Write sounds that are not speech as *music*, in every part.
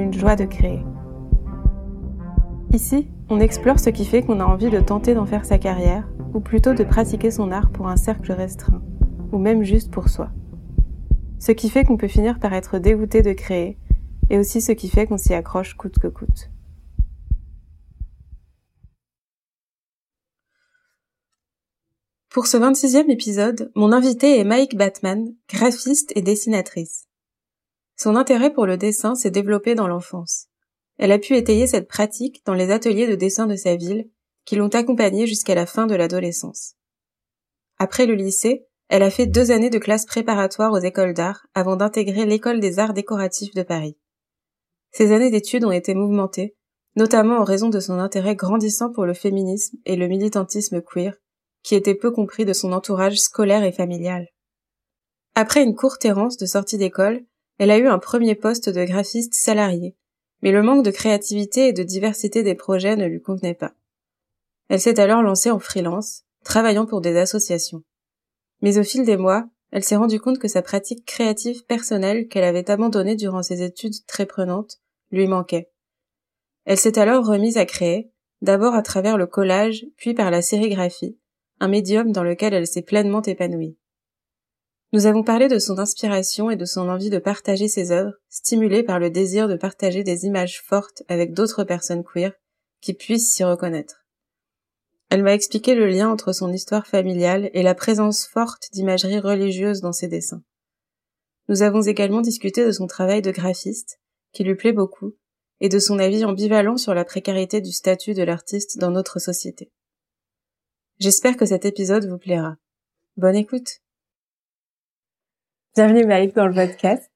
une joie de créer. Ici, on explore ce qui fait qu'on a envie de tenter d'en faire sa carrière, ou plutôt de pratiquer son art pour un cercle restreint, ou même juste pour soi. Ce qui fait qu'on peut finir par être dégoûté de créer, et aussi ce qui fait qu'on s'y accroche coûte que coûte. Pour ce 26e épisode, mon invité est Mike Batman, graphiste et dessinatrice. Son intérêt pour le dessin s'est développé dans l'enfance. Elle a pu étayer cette pratique dans les ateliers de dessin de sa ville, qui l'ont accompagnée jusqu'à la fin de l'adolescence. Après le lycée, elle a fait deux années de classe préparatoire aux écoles d'art avant d'intégrer l'école des arts décoratifs de Paris. Ces années d'études ont été mouvementées, notamment en raison de son intérêt grandissant pour le féminisme et le militantisme queer, qui était peu compris de son entourage scolaire et familial. Après une courte errance de sortie d'école, elle a eu un premier poste de graphiste salarié, mais le manque de créativité et de diversité des projets ne lui convenait pas. Elle s'est alors lancée en freelance, travaillant pour des associations. Mais au fil des mois, elle s'est rendue compte que sa pratique créative personnelle qu'elle avait abandonnée durant ses études très prenantes lui manquait. Elle s'est alors remise à créer, d'abord à travers le collage, puis par la sérigraphie, un médium dans lequel elle s'est pleinement épanouie. Nous avons parlé de son inspiration et de son envie de partager ses œuvres, stimulée par le désir de partager des images fortes avec d'autres personnes queer qui puissent s'y reconnaître. Elle m'a expliqué le lien entre son histoire familiale et la présence forte d'imagerie religieuse dans ses dessins. Nous avons également discuté de son travail de graphiste, qui lui plaît beaucoup, et de son avis ambivalent sur la précarité du statut de l'artiste dans notre société. J'espère que cet épisode vous plaira. Bonne écoute. Bienvenue Malik dans le podcast.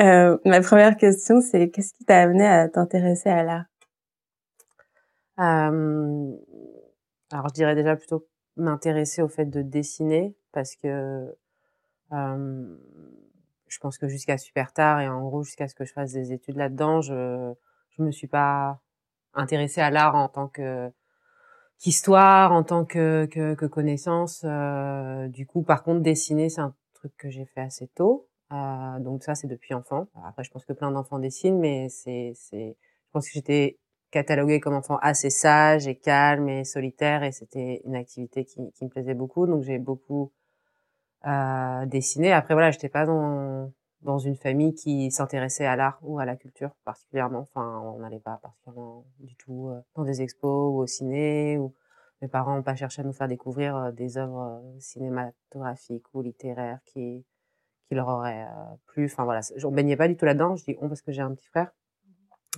Euh, ma première question, c'est qu'est-ce qui t'a amené à t'intéresser à l'art? Euh, alors je dirais déjà plutôt m'intéresser au fait de dessiner parce que euh, je pense que jusqu'à super tard et en gros jusqu'à ce que je fasse des études là-dedans, je je me suis pas intéressée à l'art en tant que qu'histoire, en tant que que, que connaissance. Euh, du coup, par contre, dessiner c'est un que j'ai fait assez tôt. Euh, donc ça c'est depuis enfant. Après, je pense que plein d'enfants dessinent, mais c'est c'est je pense que j'étais catalogué comme enfant assez sage et calme et solitaire et c'était une activité qui, qui, me plaisait beaucoup donc j'ai beaucoup euh, dessiné après voilà j'étais pas dans dans une famille qui s'intéressait à l'art ou à la culture particulièrement enfin on n'allait pas particulièrement du tout euh, dans des expos ou au ciné ou mes parents n'ont pas cherché à nous faire découvrir euh, des œuvres euh, cinématographiques ou littéraires qui qui leur auraient plu enfin voilà je baignais pas du tout là-dedans je dis on parce que j'ai un petit frère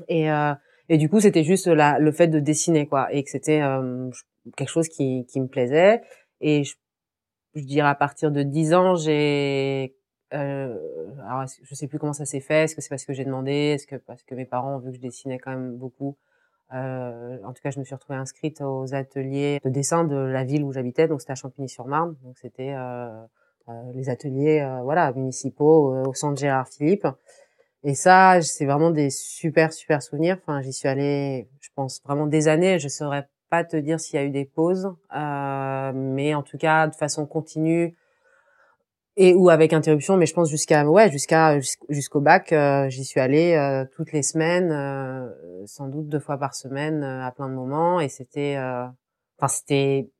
et euh, et du coup, c'était juste le fait de dessiner, quoi, et que c'était euh, quelque chose qui, qui me plaisait. Et je, je dirais à partir de 10 ans, j'ai euh, alors je sais plus comment ça s'est fait. Est-ce que c'est parce que j'ai demandé? Est-ce que parce que mes parents ont vu que je dessinais quand même beaucoup euh, En tout cas, je me suis retrouvée inscrite aux ateliers de dessin de la ville où j'habitais. Donc c'était à Champigny-sur-Marne. Donc c'était euh, euh les ateliers, euh, voilà, municipaux au centre Gérard Philippe. Et ça, c'est vraiment des super, super souvenirs. Enfin, j'y suis allée, je pense, vraiment des années. Je saurais pas te dire s'il y a eu des pauses, euh, mais en tout cas, de façon continue et ou avec interruption. Mais je pense jusqu'à, ouais, jusqu'à jusqu'au bac, euh, j'y suis allée euh, toutes les semaines, euh, sans doute deux fois par semaine, euh, à plein de moments. Et c'était, enfin, c'était,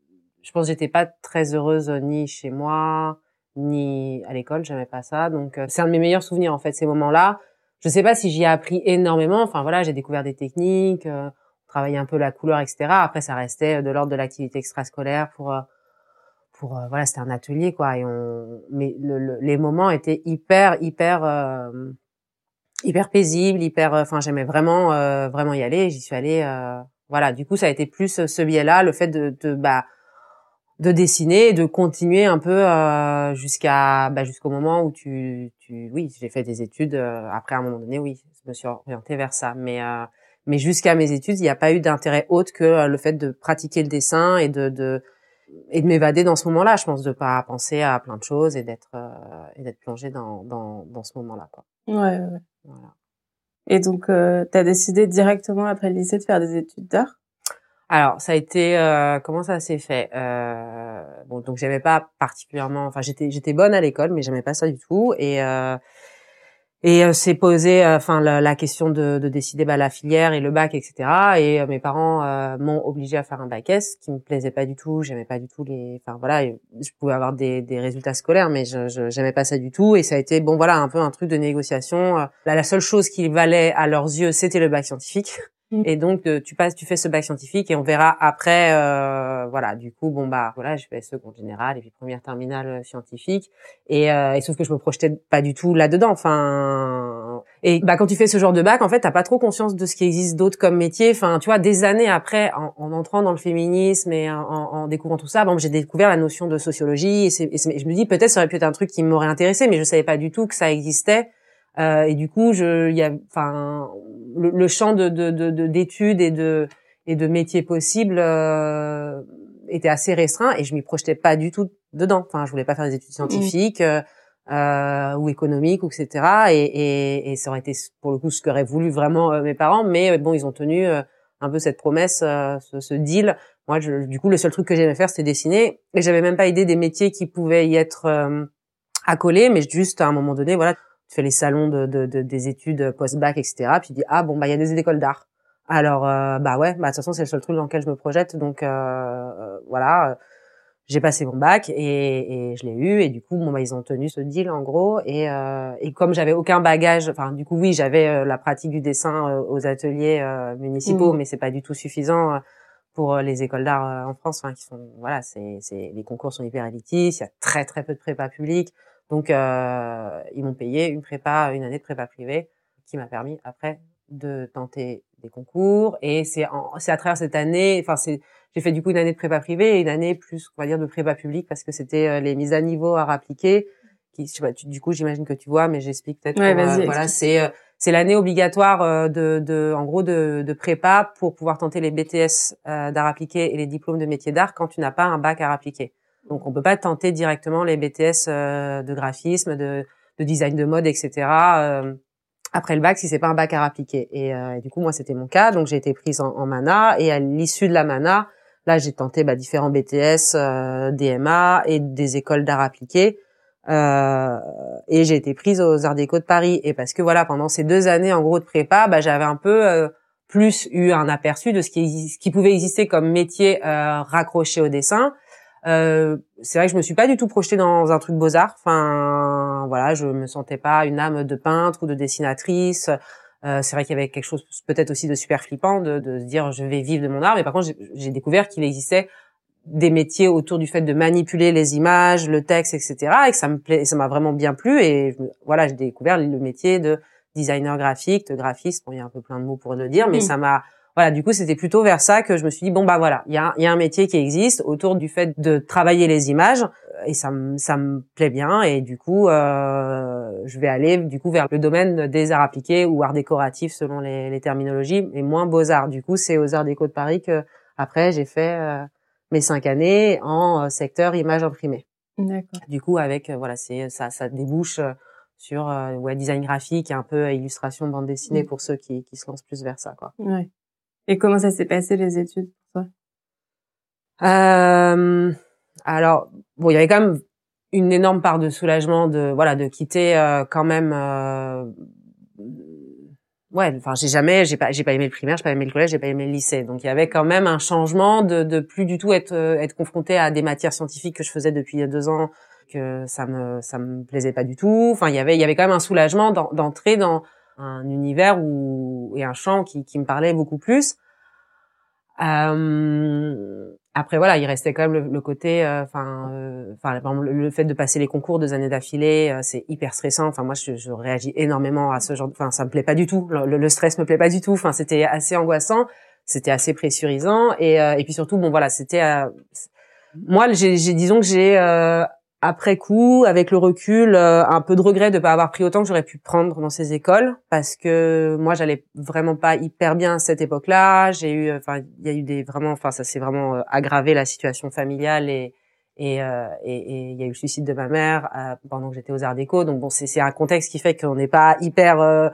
je pense, j'étais pas très heureuse ni chez moi ni à l'école, j'aimais pas ça. Donc, c'est un de mes meilleurs souvenirs en fait, ces moments-là je sais pas si j'y ai appris énormément. Enfin voilà, j'ai découvert des techniques, euh, travaillé un peu la couleur, etc. Après, ça restait de l'ordre de l'activité extrascolaire pour euh, pour euh, voilà, c'était un atelier quoi. Et on, mais le, les moments étaient hyper hyper euh, hyper paisibles, hyper. Enfin, j'aimais vraiment vraiment y aller. J'y suis allée. voilà. Du coup, ça a été plus ce biais-là, le fait de, de bah de dessiner et de continuer un peu euh, jusqu'à bah, jusqu'au moment où tu, tu oui j'ai fait des études euh, après à un moment donné oui je me suis orientée vers ça mais euh, mais jusqu'à mes études il n'y a pas eu d'intérêt autre que le fait de pratiquer le dessin et de, de et de m'évader dans ce moment-là je pense de pas penser à plein de choses et d'être et d'être plongée dans, dans dans ce moment-là quoi ouais, ouais. Voilà. et donc tu as décidé directement après le lycée de faire des études d'art? Alors, ça a été euh, comment ça s'est fait? Euh, Bon, donc j'aimais pas particulièrement. Enfin, j'étais j'étais bonne à l'école, mais j'aimais pas ça du tout. Et euh, et euh, c'est posé, euh, enfin la, question de, de décider bah, la filière et le bac, etc. Et mes parents m'ont obligé à faire un bac S, qui me plaisait pas du tout. J'aimais pas du tout les. Enfin voilà, je pouvais avoir des, des résultats scolaires, mais je, j'aimais pas ça du tout. Et ça a été bon voilà un peu un truc de négociation. Là, la seule chose qui valait à leurs yeux, c'était le bac scientifique. Mm. Et donc euh, tu passes, tu fais ce bac scientifique et on verra après. Euh, voilà, du coup, bon bah voilà, je fais seconde générale et puis première terminale euh, scientifique. Et, euh, et sauf que je me projetais pas du tout là-dedans. Enfin, et bah quand tu fais ce genre de bac, en fait, t'as pas trop conscience de ce qui existe d'autre comme métier. Enfin, tu vois, des années après, en, en entrant dans le féminisme et en, en découvrant tout ça, bon, j'ai découvert la notion de sociologie. Et, et je me dis peut-être ça aurait pu être un truc qui m'aurait intéressé, mais je savais pas du tout que ça existait. Euh, et du coup, je, il y a, enfin, le, le, champ de, d'études de, de, et de et de métiers possibles euh, était assez restreint et je m'y projetais pas du tout dedans. Enfin, je voulais pas faire des études scientifiques euh, euh, ou économiques ou etc. Et, et, et, ça aurait été pour le coup ce qu'auraient voulu vraiment euh, mes parents, mais bon, ils ont tenu un peu cette promesse, ce, ce, deal. Moi, je, du coup, le seul truc que j'aimais faire, c'était dessiner et j'avais même pas idée des métiers qui pouvaient y être accolés, mais juste à un moment donné, voilà tu fais les salons de, de, de des études post-bac, etc. Puis tu dis ah bon bah il y a des écoles d'art. Alors euh, bah ouais, bah de toute façon c'est le seul truc dans lequel je me projette, donc euh, euh voilà. J'ai passé mon bac et, et je l'ai eu et du coup bon bah ils ont tenu ce deal en gros et, euh, et comme j'avais aucun bagage, enfin du coup oui j'avais euh, la pratique du dessin aux ateliers municipaux, mmh. mais c'est pas du tout suffisant pour les écoles d'art en France, enfin qui sont voilà c'est c'est les concours sont hyper élitistes, il y a très très peu de prépa publique. Donc, euh, ils m'ont payé une prépa, une année de prépa privée, qui m'a permis après de tenter des concours. Et c'est c'est à travers cette année, enfin c'est, j'ai fait du coup une année de prépa privée et une année plus, on va dire, de prépa publique parce que c'était euh, les mises à niveau à appliquer. Qui, je sais pas, du coup, j'imagine que tu vois, mais j'explique peut-être. Ouais, euh, voilà, c'est euh, c'est l'année obligatoire de, de, en gros, de, de prépa pour pouvoir tenter les BTS d'art appliqué et les diplômes de métier d'art quand tu n'as pas un bac à appliquer. Donc on peut pas tenter directement les BTS euh, de graphisme, de, de, design de mode, etc. Euh, après le bac si c'est pas un bac à appliquer. Euh, et, du coup moi c'était mon cas, donc j'ai été prise en, en mana et à l'issue de la mana, là j'ai tenté bah, différents BTS, DMA et des écoles d'art appliqué. et j'ai été prise aux Arts Déco de Paris. Et parce que voilà, pendant ces deux années en gros de prépa, bah, j'avais un peu plus eu un aperçu de ce qui, ce qui pouvait exister comme métier raccroché au dessin. Euh, c'est vrai que je me suis pas du tout projetée dans un truc beaux arts. Enfin, voilà, je me sentais pas une âme de peintre ou de dessinatrice. Euh, c'est vrai qu'il y avait quelque chose peut-être aussi de super flippant de, de se dire je vais vivre de mon art. Mais par contre, j'ai découvert qu'il existait des métiers autour du fait de manipuler les images, le texte, etc. Et que ça me plaît, ça m'a vraiment bien plu. Et voilà, j'ai découvert le métier de designer graphique, de graphiste. Bon, il y a un peu plein de mots pour le dire, mais ça m'a voilà, du coup, c'était plutôt vers ça que je me suis dit bon bah voilà, il y a, y a un métier qui existe autour du fait de travailler les images et ça me ça me plaît bien et du coup euh, je vais aller du coup vers le domaine des arts appliqués ou arts décoratifs selon les, les terminologies et moins beaux arts. Du coup, c'est aux arts déco de Paris que après j'ai fait euh, mes cinq années en euh, secteur image imprimée. Du coup, avec euh, voilà, c'est ça ça débouche sur ouais design graphique et un peu illustration bande dessinée mmh. pour ceux qui, qui se lancent plus vers ça quoi. Ouais. Et comment ça s'est passé les études pour toi? Euh, Alors, bon, il y avait quand même une énorme part de soulagement de voilà de quitter euh, quand même. Euh, ouais, enfin j'ai jamais, j'ai pas, j'ai pas aimé le primaire, j'ai pas aimé le collège, j'ai pas aimé le lycée. Donc il y avait quand même un changement de, de plus du tout être être confronté à des matières scientifiques que je faisais depuis deux ans que ça me ça me plaisait pas du tout. Enfin il y avait il y avait quand même un soulagement d'entrer dans un univers où et un champ qui, qui me parlait beaucoup plus. Euh, après voilà, il restait quand même le, côté, euh, enfin, euh, enfin, le, fait de passer les concours deux années d'affilée, euh, c'est hyper stressant. Enfin, moi, je, je, réagis énormément à ce genre. Enfin, ça me plaît pas du tout. Le, le, stress me plaît pas du tout. Enfin, c'était assez angoissant, c'était assez pressurisant, et, et puis surtout, bon, voilà, c'était Moi, j'ai, disons que j'ai après coup, avec le recul, euh, un peu de regret de pas avoir pris autant que j'aurais pu prendre dans ces écoles, parce que moi, j'allais vraiment pas hyper bien à cette époque-là. J'ai eu, enfin, il y a eu des vraiment, enfin, ça s'est vraiment euh, aggravé la situation familiale et et euh, et il y a eu le suicide de ma mère pendant que j'étais aux Arts Déco. Donc bon, c'est un contexte qui fait qu'on n'est pas hyper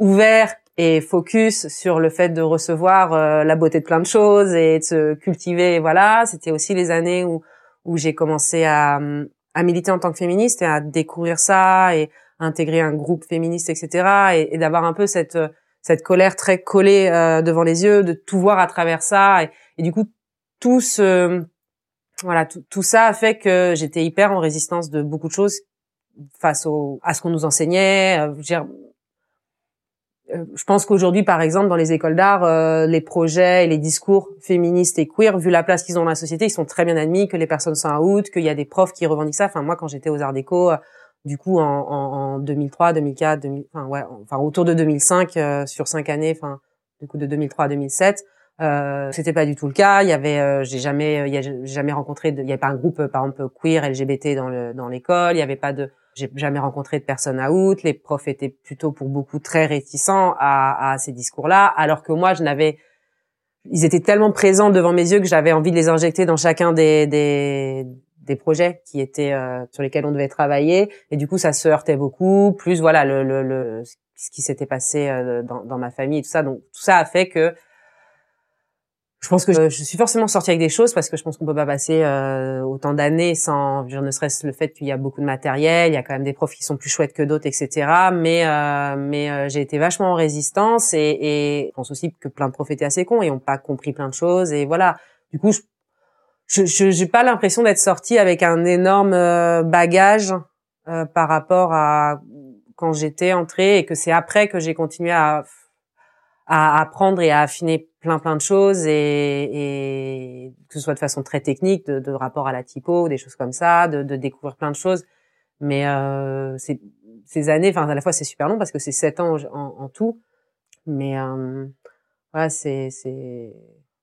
ouvert et focus sur le fait de recevoir la beauté de plein de choses et de se cultiver. Voilà, c'était aussi les années où où j'ai commencé à, à militer en tant que féministe et à découvrir ça et intégrer un groupe féministe, etc. Et, d'avoir un peu cette cette colère très collée euh, devant les yeux, de tout voir à travers ça. Et, du coup, tout ce voilà, tout, ça a fait que j'étais hyper en résistance de beaucoup de choses face au, à ce qu'on nous enseignait. Euh, je pense qu'aujourd'hui, par exemple, dans les écoles d'art, euh, les projets et les discours féministes et queer, vu la place qu'ils ont dans la société, ils sont très bien admis, que les personnes sont out, qu'il y a des profs qui revendiquent ça. Enfin, moi, quand j'étais aux Arts Déco, euh, du coup, en, en, 2003, 2004, 2000, enfin, ouais, enfin, autour de 2005, sur cinq années, enfin, du coup, de 2003 à 2007, euh, c'était pas du tout le cas. Il y avait, j'ai jamais, il y a jamais rencontré, de, il y avait pas un groupe, par exemple, queer, LGBT dans le dans l'école. Il y avait pas de j'ai jamais rencontré de personnes out. Les profs étaient plutôt pour beaucoup très réticents à, à ces discours-là, alors que moi, je n'avais, ils étaient tellement présents devant mes yeux que j'avais envie de les injecter dans chacun des des, des projets qui étaient euh, sur lesquels on devait travailler. Et du coup, ça se heurtait beaucoup. Plus voilà le, le, le ce qui s'était passé euh, dans, dans ma famille et tout ça. Donc tout ça a fait que je pense que je, suis forcément sortie avec des choses parce que je pense qu'on peut pas passer euh, autant d'années sans, ne serait-ce le fait qu'il y a beaucoup de matériel, il y a quand même des profs qui sont plus chouettes que d'autres, etc. Mais euh, mais euh, j'ai été vachement en résistance et, et je pense aussi que plein de profs étaient assez cons et ont pas compris plein de choses et voilà. Du coup, je je j'ai pas l'impression d'être sortie avec un énorme bagage par rapport à quand j'étais entrée et que c'est après que j'ai continué à à apprendre et à affiner plein plein de choses et, et que ce soit de façon très technique, de, de rapport à la typo, des choses comme ça, de, de découvrir plein de choses. Mais euh, ces années, enfin à la fois c'est super long parce que c'est sept ans en, en, tout, mais euh, voilà c'est c'est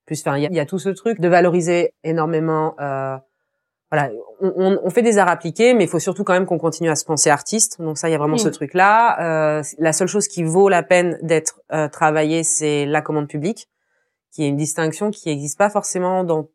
plus. Enfin il y a, y a, tout ce truc de valoriser énormément. Euh, voilà, on, on, fait des arts appliqués, mais il faut surtout quand même qu'on continue à se penser artiste. Donc ça, il y a vraiment ce truc-là. Euh, la seule chose qui vaut la peine d'être euh, travaillée, c'est la commande publique, qui est une distinction qui n'existe pas forcément dans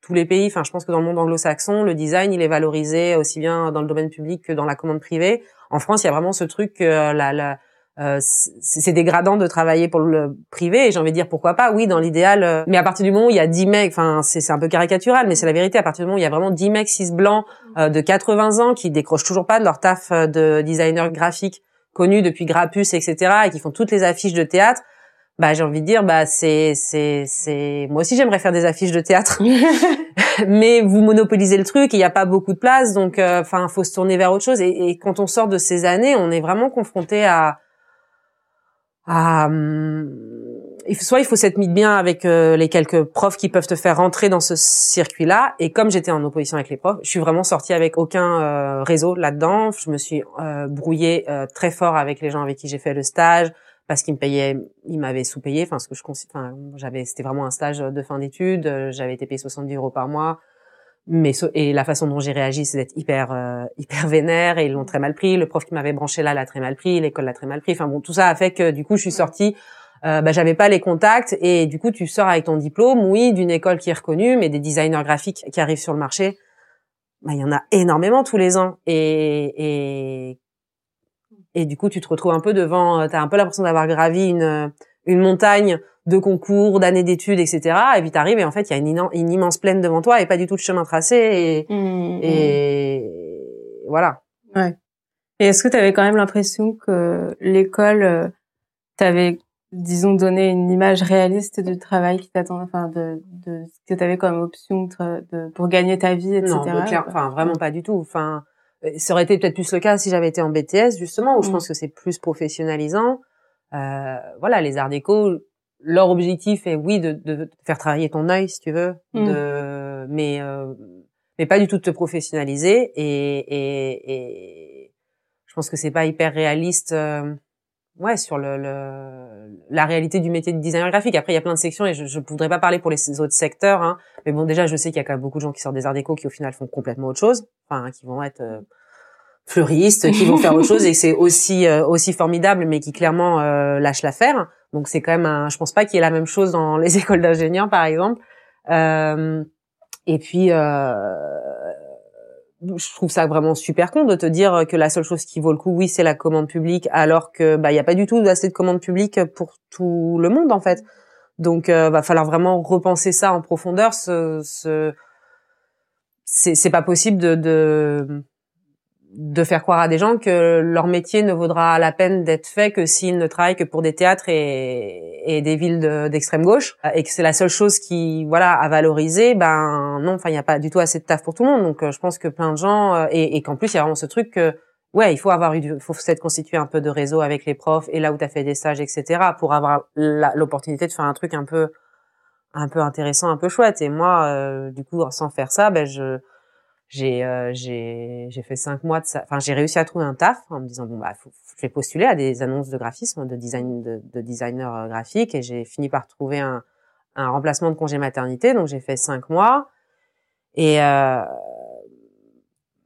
tous les pays. Enfin, je pense que dans le monde anglo-saxon, le design, il est valorisé aussi bien dans le domaine public que dans la commande privée. En France, il y a vraiment ce truc que la, la euh, c'est dégradant de travailler pour le privé et j'ai envie de dire pourquoi pas oui dans l'idéal euh, mais à partir du moment où il y a 10 mecs enfin c'est un peu caricatural mais c'est la vérité à partir du moment où il y a vraiment 10 mecs 6 blancs euh, de 80 ans qui décrochent toujours pas de leur taf de designer graphique connu depuis Grappus etc et qui font toutes les affiches de théâtre bah j'ai envie de dire bah c'est c'est c'est moi aussi j'aimerais faire des affiches de théâtre *laughs* *laughs* mais vous monopolisez le truc il n'y a pas beaucoup de place donc enfin faut se tourner vers autre chose et, et, quand on sort de ces années on est vraiment confronté à euh, soit il faut s'être mis bien avec euh, les quelques profs qui peuvent te faire rentrer dans ce circuit-là. Et comme j'étais en opposition avec les profs, je suis vraiment sortie avec aucun euh, réseau là-dedans. Je me suis euh, brouillée très fort avec les gens avec qui j'ai fait le stage parce qu'ils me payaient, ils m'avaient sous-payé. Enfin, ce que je enfin, j'avais, c'était vraiment un stage de fin d'études. J'avais été payé 70 euros par mois mais et la façon dont j'ai réagi c'est d'être hyper euh, hyper vénère et ils l'ont très mal pris le prof qui m'avait branché là l'a très mal pris l'école l'a très mal pris enfin bon tout ça a fait que du coup je suis sortie euh, bah, j'avais pas les contacts et du coup tu sors avec ton diplôme oui d'une école qui est reconnue mais des designers graphiques qui arrivent sur le marché bah il y en a énormément tous les ans et et et du coup tu te retrouves un peu devant euh, t'as un peu l'impression d'avoir gravi une une montagne de concours, d'années d'études, etc. Et puis t'arrives et en fait il y a une, une, immense plaine devant toi et pas du tout de chemin tracé et, mmh, mmh. et voilà. Ouais. Et est-ce que tu avais quand même l'impression que l'école euh, t'avait, disons, donné une image réaliste du travail qui t'attendait, enfin de, de ce que t'avais comme option de, pour gagner ta vie, etc. Non, enfin vraiment pas du tout. Enfin, euh, ça aurait été peut-être plus le cas si j'avais été en BTS justement où je mmh. pense que c'est plus professionnalisant. Euh, voilà, les arts déco, leur objectif est oui de, de, faire travailler ton œil si tu veux, mm. de, mais euh, mais pas du tout de te professionnaliser et, et, et je pense que c'est pas hyper réaliste euh, ouais sur le, le la réalité du métier de designer graphique. Après, il y a plein de sections et je ne voudrais pas parler pour les autres secteurs. Hein. Mais bon, déjà, je sais qu'il y a quand même beaucoup de gens qui sortent des arts déco qui, au final, font complètement autre chose. Enfin, qui vont être euh, fleuristes, qui vont faire autre chose. Et c'est aussi euh, aussi formidable, mais qui clairement euh, lâchent l'affaire. Donc, c'est quand même un... Je pense pas qu'il y ait la même chose dans les *laughs* écoles d'ingénieurs, par exemple. Euh, et puis... Je trouve ça vraiment super con de te dire que la seule chose qui vaut le coup, oui, c'est la commande publique, alors que bah il y a pas du tout assez de commande publique pour tout le monde en fait. Donc euh, va falloir vraiment repenser ça en profondeur. Ce, ce... c'est pas possible de, de de faire croire à des gens que leur métier ne vaudra la peine d'être fait que s'ils ne travaillent que pour des théâtres et, des villes d'extrême gauche et que c'est la seule chose qui voilà à valoriser ben non enfin il n'y a pas du tout assez de taf pour tout le monde. Donc euh, je pense que plein de gens euh, et, qu'en plus il y a vraiment ce truc que ouais il faut avoir eu faut s'être constitué un peu de réseau avec les profs et là où tu as fait des stages etc pour avoir l'opportunité de faire un truc un peu un peu intéressant un peu chouette. Et moi euh, du coup sans faire ça ben je j'ai euh, j'ai fait cinq mois de ça. Enfin j'ai réussi à trouver un taf en me disant bon bah faut, je vais postuler à des annonces de graphisme de design de, de designer euh, graphique et j'ai fini par trouver un un remplacement de congé maternité. Donc j'ai fait cinq mois et euh,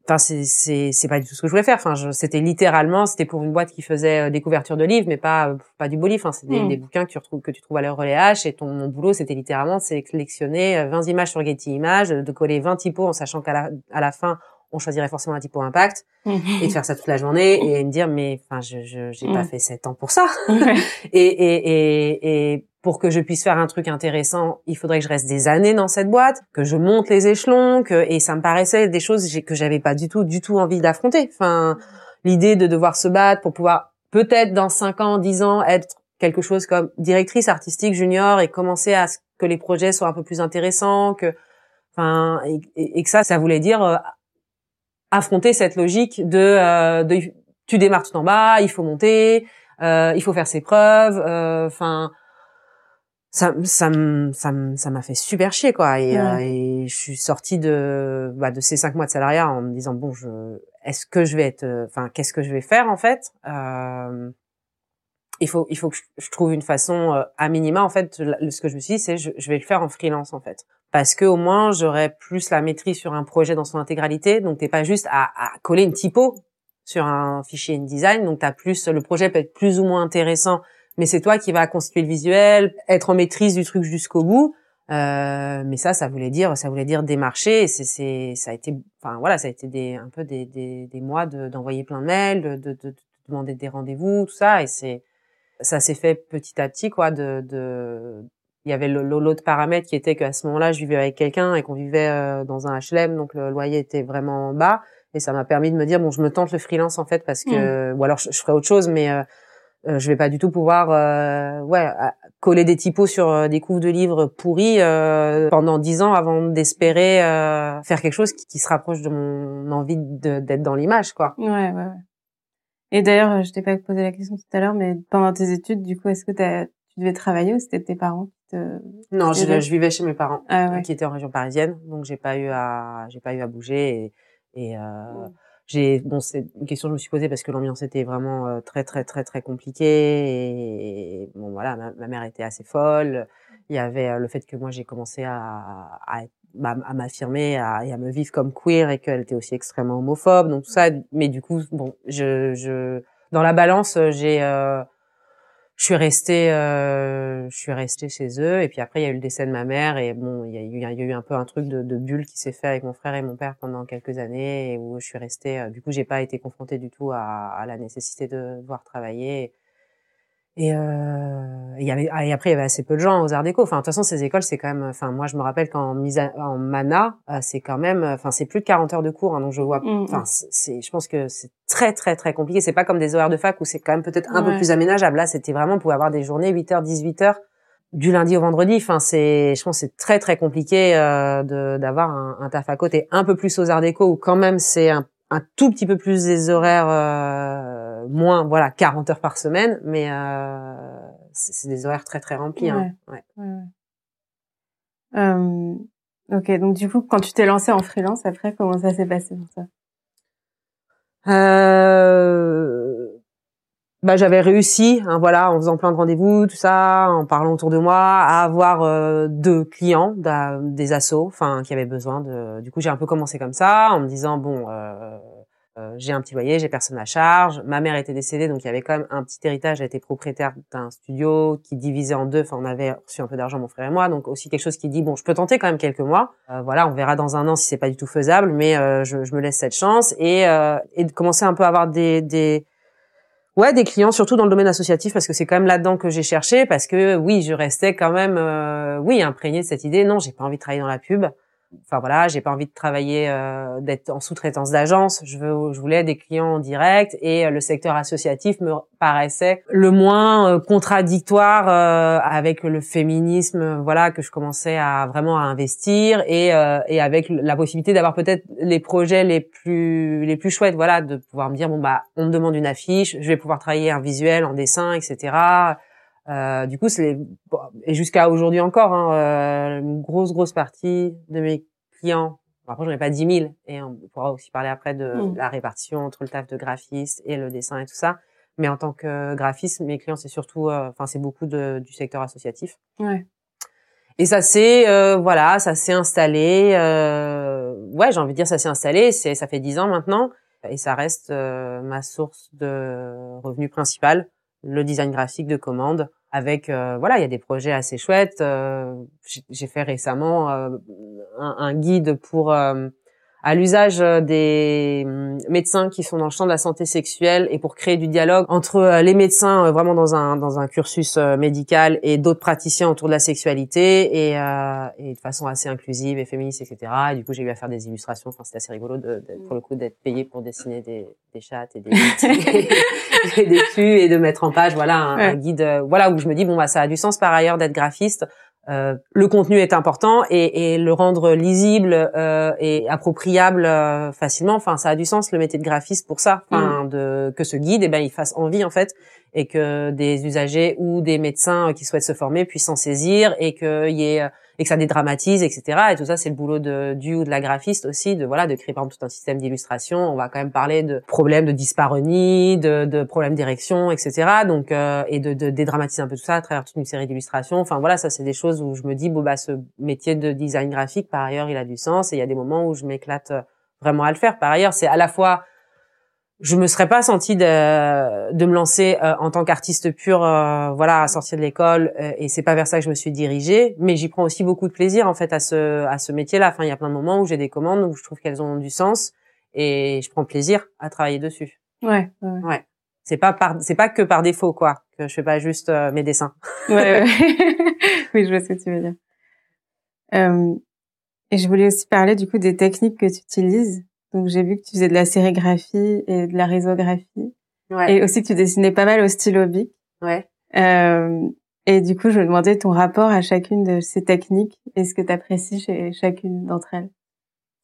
Enfin, c'est pas du tout ce que je voulais faire. Enfin, c'était littéralement, c'était pour une boîte qui faisait euh, des couvertures de livres, mais pas pas du beau livre. Enfin, c'est des, hmm. des, bouquins que tu retrouves que tu trouves à l'heure relais H. Et ton mon boulot, c'était littéralement sélectionner 20 euh, images sur Getty Images, de coller 20 typos en sachant qu'à la à la fin, on choisirait forcément un typo impact et de faire ça toute la journée et me dire mais enfin je je j'ai pas hmm. fait 7 ans pour ça. *laughs* et, et et et pour que je puisse faire un truc intéressant, il faudrait que je reste des années dans cette boîte, que je monte les échelons, que et ça me paraissait des choses que j'avais pas du tout, du tout envie d'affronter. Enfin, l'idée de devoir se battre pour pouvoir peut-être dans 5 ans, 10 ans être quelque chose comme directrice artistique junior et commencer à ce que les projets soient un peu plus intéressants, que enfin et, que ça, ça voulait dire euh, affronter cette logique de, euh, tu démarres tout en bas, il faut monter, euh, il faut faire ses preuves, enfin ça ça ça ça m'a fait super chier quoi. Et, euh, et je suis sortie de bah, de ces cinq mois de salariat en me disant bon je est-ce que je vais être euh, enfin qu'est-ce que je vais faire en fait? Euh, il faut il faut que je, trouve une façon euh, à minima en fait ce que je me suis dit c'est je, je vais le faire en freelance en fait. Parce que au moins j'aurai plus la maîtrise sur un projet dans son intégralité. Donc t'es pas juste à, à coller une typo sur un fichier InDesign. Donc t'as plus le projet peut être plus ou moins intéressant mais c'est toi qui vas constituer le visuel, être en maîtrise du truc jusqu'au bout. Euh, mais ça, ça voulait dire, ça voulait dire démarcher. C'est, c'est, ça a été, enfin voilà, ça a été des, un peu des, des, des mois d'envoyer plein de mails, de, de, de, demander des rendez-vous, tout ça. Et c'est, ça s'est fait petit à petit, quoi. De, de, il y avait l'autre paramètre qui était qu'à ce moment-là, je vivais avec quelqu'un et qu'on vivait euh, dans un HLM, donc le loyer était vraiment bas. Et ça m'a permis de me dire bon, je me tente le freelance en fait parce que, mmh. ou alors je, je ferai autre chose, mais euh, euh, je vais pas du tout pouvoir euh, ouais coller des typos sur euh, des couves de livres pourris euh, pendant dix ans avant d'espérer faire quelque chose qui, se rapproche de mon envie d'être dans l'image quoi. Ouais ouais. ouais. Et d'ailleurs, je t'ai pas posé la question tout à l'heure, mais pendant tes études, du coup, est-ce que tu devais travailler ou c'était tes parents qui te... Non, je, je, vivais chez mes parents, ah, qui étaient en région parisienne, donc j'ai pas eu à, j'ai pas eu à bouger et, et euh, j'ai bon c'est une question que je me suis posée parce que l'ambiance était vraiment euh, très très très très compliquée et, bon voilà ma, mère était assez folle. Il y avait euh, le fait que moi j'ai commencé à à, bah, à m'affirmer et à me vivre comme queer et qu'elle était aussi extrêmement homophobe. Donc tout ça mais du coup bon je je dans la balance j'ai euh, je suis restée euh, je suis restée chez eux. Et puis après il y a eu le décès de ma mère. Et bon il y a eu, un peu un truc de, bulle qui s'est fait avec mon frère et mon père pendant quelques années où je suis restée euh, du coup j'ai pas été confrontée du tout à, à la nécessité de devoir travailler et, euh, y avait, ah, et après, il y avait assez peu de gens aux Arts Déco. Enfin, de toute façon, ces écoles, c'est quand même. Enfin, moi, je me rappelle qu'en mise en mana, euh, c'est quand même. Enfin, c'est plus de 40 heures de cours. Hein, donc, je vois. Mm. Enfin, c'est. Je pense que c'est très, très, très compliqué. C'est pas comme des horaires de fac où c'est quand même peut-être un peu plus aménageable. Là, c'était vraiment on pouvait avoir des journées 8 heures, 18 heures du lundi au vendredi. Enfin, c'est. Je pense c'est très, très compliqué euh, de d'avoir un, un, taf à côté. Un peu plus aux Arts Déco où quand même c'est un, un tout petit peu plus des horaires. Euh, moins voilà 40 heures par semaine mais euh, c'est des horaires très très remplis. Hein. Ouais. Euh, ok, donc du coup, quand tu t'es lancé en freelance, après, comment ça s'est passé pour ça euh... bah, j'avais réussi, hein, voilà, en faisant plein de rendez-vous, tout ça, en parlant autour de moi, à avoir euh, deux clients, des assos, enfin, qui avaient besoin de. Du coup, j'ai un peu commencé comme ça, en me disant bon, euh, euh, j'ai un petit loyer, j'ai personne à charge. Ma mère était décédée, donc il y avait quand même un petit héritage. Elle était propriétaire d'un studio qui divisait en deux. Enfin, on avait reçu un peu d'argent, mon frère et moi, donc aussi quelque chose qui dit bon, je peux tenter quand même quelques mois. voilà, on verra dans un an si c'est pas du tout faisable, mais je, je, me laisse cette chance et, et de commencer un peu à avoir des, des Ouais, des clients, surtout dans le domaine associatif, parce que c'est quand même là-dedans que j'ai cherché, parce que oui, je restais quand même, euh, oui, imprégné de cette idée. Non, j'ai pas envie de travailler dans la pub enfin voilà, j'ai pas envie de travailler euh, d'être en sous-traitance d'agence. Je veux, je voulais des clients en direct et euh, le secteur associatif me paraissait le moins euh, contradictoire avec le féminisme, voilà, que je commençais à vraiment à investir et et avec la possibilité d'avoir peut-être les projets les plus les plus chouettes, voilà, de pouvoir me dire bon bah on me demande une affiche, je vais pouvoir travailler un visuel en dessin, etc. Euh, du coup, c'est et jusqu'à aujourd'hui encore, hein, euh, une grosse grosse partie de mes clients. Bon, après, j'en ai pas 10 000 et on pourra aussi parler après de mmh. la répartition entre le taf de graphiste et le dessin et tout ça. Mais en tant que graphiste, mes clients, c'est surtout, euh, enfin, c'est beaucoup de, du secteur associatif. Ouais. Et ça s'est, euh, voilà, ça s'est installé. ouais, j'ai envie de dire, ça s'est installé. C'est, ça fait 10 ans maintenant, et ça reste ma source de revenus principal, le design graphique de commande avec euh, voilà il y a des projets assez chouettes euh, j'ai fait récemment euh, un, un, guide pour à l'usage des hum, médecins qui sont dans le champ de la santé sexuelle et pour créer du dialogue entre les médecins vraiment dans un dans un cursus médical et d'autres praticiens autour de la sexualité et, et de façon assez inclusive et féministe etc et du coup j'ai eu à faire des illustrations. Enfin c'était assez rigolo de, pour le coup d'être payé pour dessiner des, des chattes et des *laughs* *laughs* et des culs et de mettre en page voilà un, guide euh, voilà où je me dis bon bah ça a du sens par ailleurs d'être graphiste euh, le contenu est important et, et le rendre lisible euh, et appropriable euh, facilement enfin ça a du sens le métier de graphiste pour ça enfin mm. de que ce guide eh ben il fasse envie en fait et que des usagers ou des médecins qui souhaitent se former puissent s'en saisir et qu'il y ait et que ça dédramatise, etc. Et tout ça, c'est le boulot de, du ou de la graphiste aussi, de voilà, de créer par exemple tout un système d'illustration. On va quand même parler de problèmes de disparonie, de, de problèmes d'érection, etc. Donc euh, et de, de, dédramatiser un peu tout ça à travers toute une série d'illustrations. Enfin voilà, ça c'est des choses où je me dis bon bah ce métier de design graphique, par ailleurs, il a du sens. Et il y a des moments où je m'éclate vraiment à le faire. Par ailleurs, c'est à la fois je me serais pas sentie de, de me lancer euh, en tant qu'artiste pur, euh, voilà, à sortir de l'école, euh, et c'est pas vers ça que je me suis dirigée. Mais j'y prends aussi beaucoup de plaisir en fait à ce à ce métier-là. Enfin, il y a plein de moments où j'ai des commandes où je trouve qu'elles ont du sens et je prends plaisir à travailler dessus. Ouais. Ouais. ouais. C'est pas par c'est pas que par défaut quoi que je fais pas juste mes dessins. Ouais. ouais. *laughs* oui, je vois ce que tu veux dire. et je voulais aussi parler du coup des techniques que tu utilises donc j'ai vu que tu faisais de la sérigraphie et de la risographie. Ouais. Et aussi que tu dessinais pas mal au stylo bic. Ouais. Euh, et du coup, je me demandais ton rapport à chacune de ces techniques et ce que tu apprécies chez chacune d'entre elles.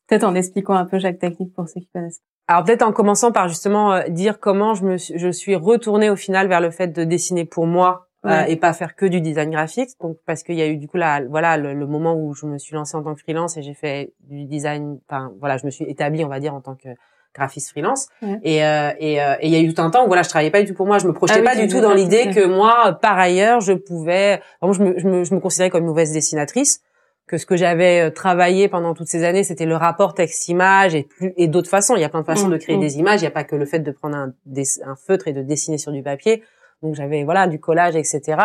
Peut-être en expliquant un peu chaque technique pour ceux qui connaissent. Alors peut-être en commençant par justement euh, dire comment je me je suis retournée au final vers le fait de dessiner pour moi euh, et pas faire que du design graphique. Donc parce qu'il y a eu du coup là, voilà, le, moment où je me suis lancée en tant que freelance et j'ai fait du design. Enfin voilà, je me suis établie, on va dire, en tant que graphiste freelance. Et euh, et euh, il y a eu tout un temps où voilà, je travaillais pas du tout pour moi. Je me projetais ah pas du tout dans l'idée que moi, par ailleurs, je pouvais. Vraiment, je me, je me, je me considérais comme une mauvaise dessinatrice que ce que j'avais travaillé pendant toutes ces années, c'était le rapport texte-image et plus et d'autres façons. Il y a plein de façons mmh, de créer mmh. des images. Il n'y a pas que le fait de prendre un, un feutre et de dessiner sur du papier. Donc j'avais voilà du collage, etc.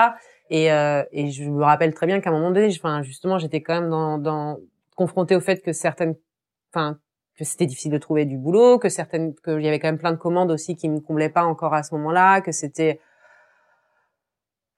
Et, euh, et je me rappelle très bien qu'à un moment donné, enfin justement, j'étais quand même dans, dans confrontée au fait que certaines, enfin que c'était difficile de trouver du boulot, que certaines, qu'il y avait quand même plein de commandes aussi qui me comblaient pas encore à ce moment-là, que c'était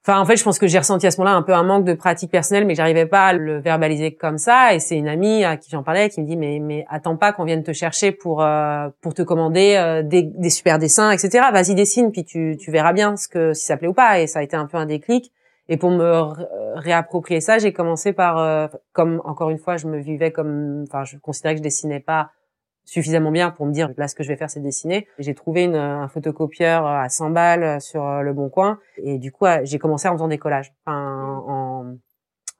Enfin, en fait, je pense que j'ai ressenti à ce moment-là un peu un manque de pratique personnelle, mais j'arrivais pas à le verbaliser comme ça. Et c'est une amie à qui j'en parlais qui me dit mais mais attends pas qu'on vienne te chercher pour euh, pour te commander euh, des, des super dessins, etc. Vas-y dessine, puis tu tu verras bien ce que si ça plaît ou pas. Et ça a été un peu un déclic. Et pour me réapproprier ça, j'ai commencé par euh, comme encore une fois, je me vivais comme, enfin, je considérais que je dessinais pas suffisamment bien pour me dire là ce que je vais faire c'est dessiner. J'ai trouvé une, un photocopieur à 100 balles sur euh, le bon coin et du coup j'ai commencé en faisant des collages, enfin, en,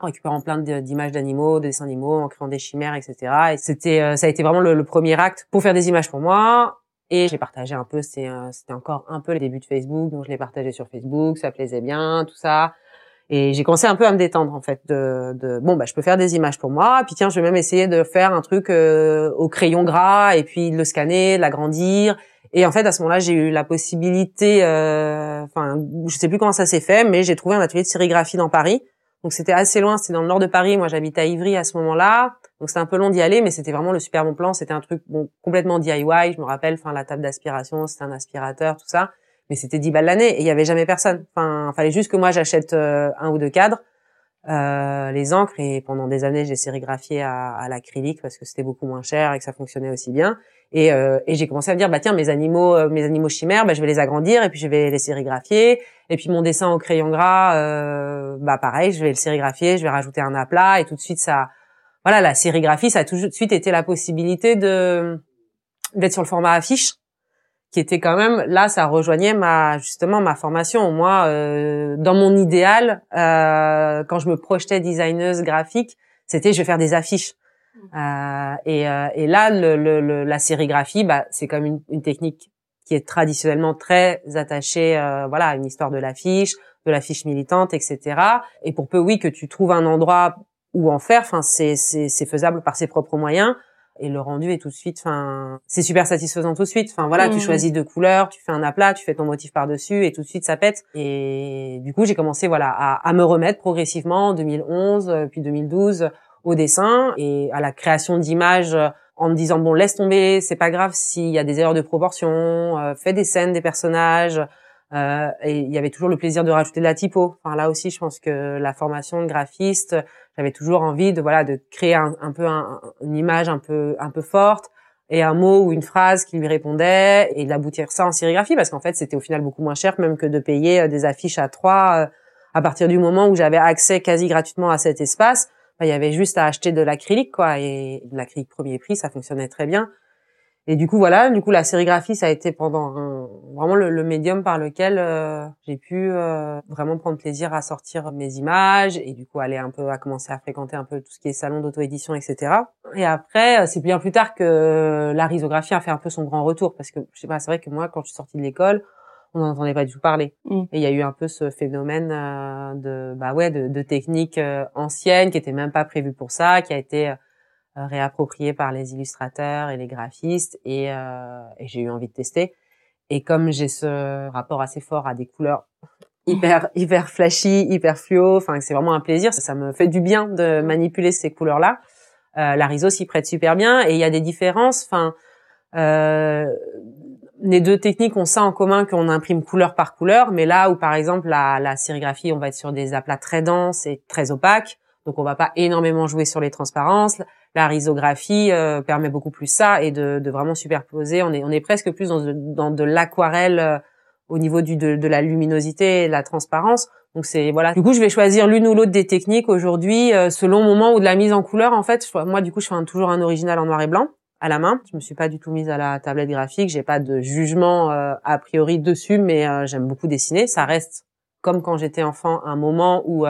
récupérant plein d'images d'animaux, de dessins d'animaux, en créant des chimères, etc. Et c'était, euh, ça a été vraiment le, premier acte pour faire des images pour moi Et j'ai partagé un peu, c'était encore un peu les débuts de Facebook, donc je l'ai partagé sur Facebook, ça plaisait bien, tout ça. Et j'ai commencé un peu à me détendre en fait de, de, bon bah je peux faire des images pour moi, puis tiens je vais même essayer de faire un truc euh, au crayon gras et puis de le scanner, l'agrandir. Et en fait à ce moment-là j'ai eu la possibilité, euh, enfin je sais plus comment ça s'est fait, mais j'ai trouvé un atelier de sérigraphie dans Paris. Donc c'était assez loin, c'était dans le nord de Paris. Moi j'habite à Ivry à ce moment-là, donc c'était un peu long d'y aller, mais c'était vraiment le super bon plan. C'était un truc bon complètement DIY. Je me rappelle, enfin la table d'aspiration, c'était un aspirateur, tout ça mais c'était 10 balles l'année et il y avait jamais personne. Enfin, fallait juste que moi j'achète euh, un ou deux cadres, euh, les encres et pendant des années j'ai sérigraphié à, à l'acrylique parce que c'était beaucoup moins cher et que ça fonctionnait aussi bien. Et, euh, et j'ai commencé à me dire bah tiens mes animaux euh, mes animaux chimères bah je vais les agrandir et puis je vais les sérigraphier et puis mon dessin au crayon gras euh, bah pareil je vais le sérigraphier je vais rajouter un aplat et tout de suite ça voilà la sérigraphie ça a tout de suite été la possibilité de d'être sur le format affiche qui était quand même là ça rejoignait ma justement ma formation. Moi euh, dans mon idéal euh, quand je me projetais designeuse graphique c'était je vais faire des affiches. Mmh. euh, et, euh, et là le, le, la sérigraphie bah c'est comme une, une, technique qui est traditionnellement très attachée euh, voilà à une histoire de l'affiche de l'affiche militante etc et pour peu oui que tu trouves un endroit où en faire enfin c'est c'est faisable par ses propres moyens et le rendu est tout de suite enfin c'est super satisfaisant tout de suite. Enfin voilà tu mmh. choisis deux couleurs tu fais un aplat tu fais ton motif par dessus et tout de suite ça pète. Et du coup j'ai commencé voilà à, à, me remettre progressivement en 2011 euh, puis 2012 au dessin et à la création d'images euh, en me disant bon laisse tomber c'est pas grave s'il y a des erreurs de proportion euh, fais des scènes des personnages euh, et il y avait toujours le plaisir de rajouter de la typo. Enfin là aussi je pense que la formation de graphiste j'avais toujours envie de voilà de créer un, peu un, une image un peu un peu forte et un mot ou une phrase qui lui répondait et d'aboutir ça en sérigraphie parce qu'en fait c'était au final beaucoup moins cher même que de payer euh, des affiches à trois euh, à partir du moment où j'avais accès quasi gratuitement à cet espace bah, il y avait juste à acheter de l'acrylique quoi. Et de l'acrylique premier prix ça fonctionnait très bien et du coup voilà, du coup la sérigraphie ça a été pendant vraiment le, médium par lequel euh, j'ai pu euh, vraiment prendre plaisir à sortir mes images et du coup aller un peu à commencer à fréquenter un peu tout ce qui est salon d'auto-édition etc. Et après euh, c'est bien plus tard que la risographie a fait un peu son grand retour parce que je sais pas c'est vrai que moi quand je suis sortie de l'école on n'en entendait pas du tout parler. Mm. Et il y a eu un peu ce phénomène de bah ouais de, de techniques anciennes qui étaient même pas prévues pour ça, qui a été euh, réapproprié par les illustrateurs et les graphistes et, euh, et j'ai eu envie de tester. Et comme j'ai ce rapport assez fort à des couleurs *laughs* hyper hyper flashy, hyper fluo, enfin c'est vraiment un plaisir, ça, me fait du bien de manipuler ces couleurs-là. Euh, la riso s'y prête super bien et il y a des différences. Enfin, euh, les deux techniques ont ça en commun qu'on imprime couleur par couleur, mais là où par exemple la, la sérigraphie, on va être sur des aplats très denses et très opaques, donc on va pas énormément jouer sur les transparences la risographie euh, permet beaucoup plus ça et de, de, vraiment superposer. On est, on est presque plus dans de, dans de l'aquarelle euh, au niveau du, de, de, la luminosité et la transparence. Donc c'est voilà. Du coup, je vais choisir l'une ou l'autre des techniques aujourd'hui euh, selon le moment ou de la mise en couleur. En fait, moi du coup, je fais toujours un original en noir et blanc à la main. Je me suis pas du tout mise à la tablette graphique. J'ai pas de jugement a priori dessus, mais j'aime beaucoup dessiner. Ça reste comme quand j'étais enfant un moment où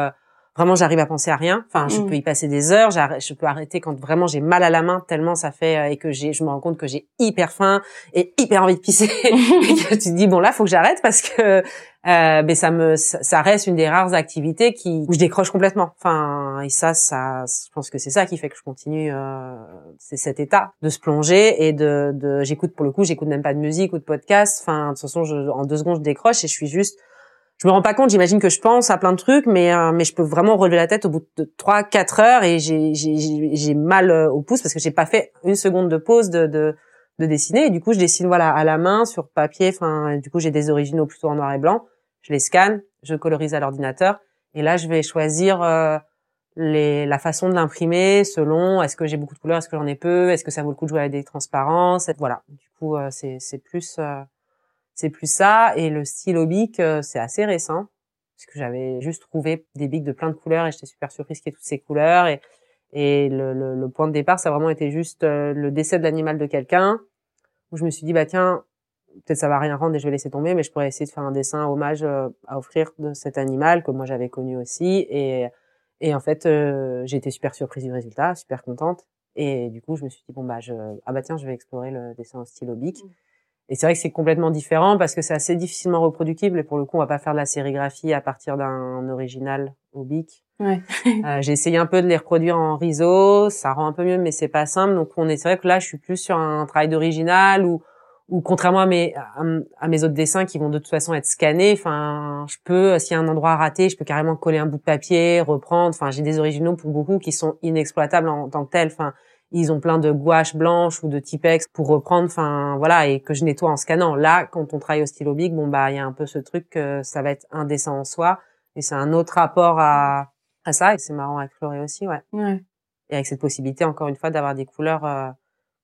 vraiment j'arrive à penser à rien. Enfin, je mm. peux y passer des heures. Je peux arrêter quand vraiment j'ai mal à la main tellement ça fait euh, et que j'ai, je me rends compte que j'ai hyper faim et hyper envie de pisser. *laughs* et que tu te dis bon là, faut que j'arrête parce que euh, ben ça me, ça reste une des rares activités qui où je décroche complètement. Enfin, et ça, ça, je pense que c'est ça qui fait que je continue. Euh, c'est cet état de se plonger et de, de j'écoute pour le coup, j'écoute même pas de musique ou de podcast. Enfin, de toute façon, je, en deux secondes, je décroche et je suis juste je me rends pas compte, j'imagine que je pense à plein de trucs, mais euh, mais je peux vraiment relever la tête au bout de trois quatre heures et j'ai mal euh, au pouce parce que j'ai pas fait une seconde de pause de de, de dessiner et du coup je dessine voilà à la main sur papier. Enfin du coup j'ai des originaux plutôt en noir et blanc. Je les scanne, je colorise à l'ordinateur et là je vais choisir euh, les, la façon de l'imprimer selon est-ce que j'ai beaucoup de couleurs, est-ce que j'en ai peu, est-ce que ça vaut le coup de jouer avec des transparences. Voilà. Du coup c'est c'est plus c'est plus ça. Et le stylo bic, euh, c'est assez récent, parce que j'avais juste trouvé des bics de plein de couleurs et j'étais super surprise qu'il y ait toutes ces couleurs. Et, le, point de départ, ça a vraiment été juste euh, le décès de l'animal de quelqu'un, où je me suis dit, bah tiens, peut-être ça va rien rendre et je vais laisser tomber, mais je pourrais essayer de faire un dessin hommage euh, à offrir de cet animal que moi j'avais connu aussi. Et, en fait, j'ai été super surprise du résultat, super contente. Et du coup, je me suis dit bon bah je ah bah tiens, je vais explorer le dessin en stylo bic. Mmh. Et c'est vrai que c'est complètement différent parce que c'est assez difficilement reproductible et pour le coup, on va pas faire de la sérigraphie à partir d'un original au bic. Ouais. Euh, j'ai essayé un peu de les reproduire en riso, ça rend un peu mieux, mais c'est pas simple. Donc on est, c'est vrai que là, je suis plus sur un travail d'original ou, ou contrairement à mes à, mes autres dessins qui vont de toute façon être scannés. Enfin, je peux, s'il y a un endroit raté, je peux carrément coller un bout de papier, reprendre. Enfin, j'ai des originaux pour beaucoup qui sont inexploitables en, tant que tels. Enfin, ils ont plein de gouaches blanches ou de Tipex pour reprendre. Enfin, voilà, et que je nettoie en scannant. Là, quand on travaille au stylo big, bon bah, il y a un peu ce truc que ça va être dessin en soi et c'est un autre rapport à à ça et c'est marrant à explorer aussi ouais. ouais. et avec cette possibilité encore une fois d'avoir des couleurs euh,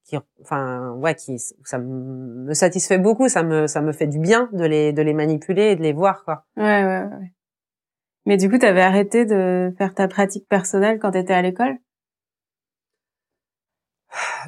qui enfin ouais qui ça me satisfait beaucoup ça me ça me fait du bien de les de les manipuler et de les voir quoi ouais ouais ouais mais du coup tu avais arrêté de faire ta pratique personnelle quand tu étais à l'école?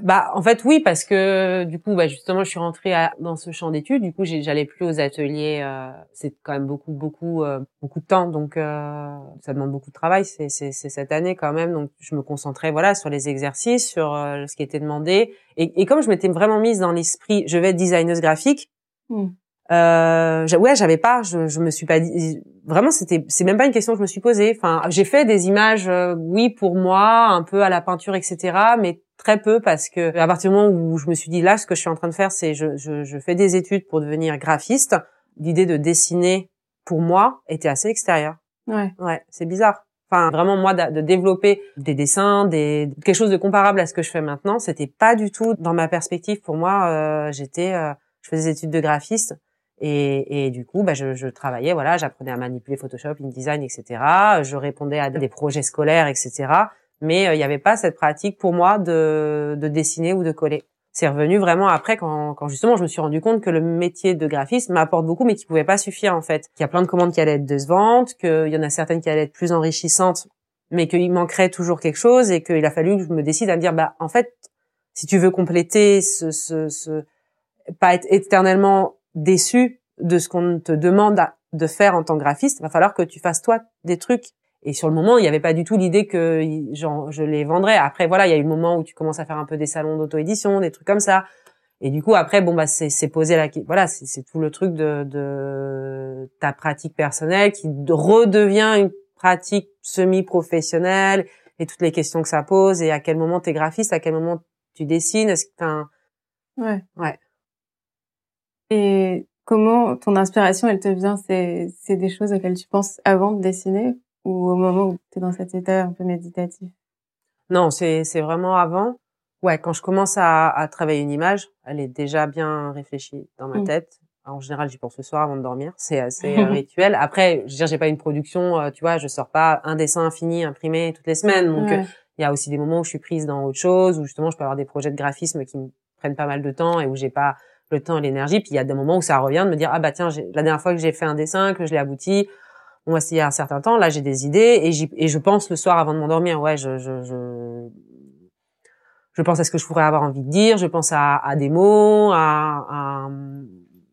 Bah en fait oui parce que du coup bah justement je suis rentrée dans ce champ d'études du coup j'allais plus aux ateliers euh, c'est quand même beaucoup beaucoup euh, beaucoup de temps donc euh, ça demande beaucoup de travail c'est c'est cette année quand même donc je me concentrais voilà sur les exercices sur ce qui était demandé et, et comme je m'étais vraiment mise dans l'esprit je vais être designeuse graphique mmh. Euh, ouais, j'avais pas, je, je me suis pas dit, vraiment, c'était, c'est même pas une question que je me suis posée. Enfin, j'ai fait des images, oui, pour moi, un peu à la peinture, etc., mais très peu parce que à partir du moment où je me suis dit là, ce que je suis en train de faire, c'est je, je, je fais des études pour devenir graphiste. L'idée de dessiner pour moi était assez extérieure. Ouais. Ouais, c'est bizarre. Enfin, vraiment moi de, développer des dessins, des quelque chose de comparable à ce que je fais maintenant, c'était pas du tout dans ma perspective. Pour moi, euh, j'étais, euh, je faisais des études de graphiste. Et, et, du coup, bah, je, je travaillais, voilà, j'apprenais à manipuler Photoshop, InDesign, etc. Je répondais à des projets scolaires, etc mais euh, il n'y avait pas cette pratique pour moi de, de dessiner ou de coller. C'est revenu vraiment après quand, quand justement je me suis rendu compte que le métier de graphiste m'apporte beaucoup mais qui pouvait pas suffire en fait. Qu'il y a plein de commandes qui allaient être décevantes, qu'il y en a certaines qui allaient être plus enrichissantes mais qu'il manquerait toujours quelque chose et qu'il a fallu que je me décide à me dire bah en fait si tu veux compléter ce, ce, ce pas être éternellement déçu de ce qu'on te demande de faire en tant que graphiste, va falloir que tu fasses toi des trucs et sur le moment, il n'y avait pas du tout l'idée que genre, je les vendrais. Après, voilà, il y a eu le moment où tu commences à faire un peu des salons d'auto-édition, des trucs comme ça. Et du coup, après, bon, bah, c'est posé la, voilà, c'est tout le truc de, de ta pratique personnelle qui redevient une pratique semi-professionnelle et toutes les questions que ça pose et à quel moment t'es graphiste, à quel moment tu dessines, est-ce que t'as Ouais. Ouais. Et comment ton inspiration, elle te vient? C'est, c'est des choses auxquelles tu penses avant de dessiner? Ou au moment où tu es dans cet état un peu méditatif? Non, c'est c'est vraiment avant. Ouais, quand je commence à, à, travailler une image, elle est déjà bien réfléchie dans ma mmh. tête. En général, j'y pense le soir avant de dormir. C'est assez *laughs* rituel. Après, je veux dire, j'ai pas une production, euh, tu vois, je sors pas un dessin fini imprimé toutes les semaines. Donc, euh, il y a aussi des moments où je suis prise dans autre chose, où justement, je peux avoir des projets de graphisme qui me prennent pas mal de temps et où j'ai pas le temps et l'énergie. Puis il y a des moments où ça revient de me dire, ah bah tiens, la dernière fois que j'ai fait un dessin, que je l'ai abouti, moi, c'est il y a un certain temps. Là, j'ai des idées et, et je pense le soir avant de m'endormir. Ouais, je, je, je, je pense à ce que je pourrais avoir envie de dire. Je pense à, à des mots. À, à,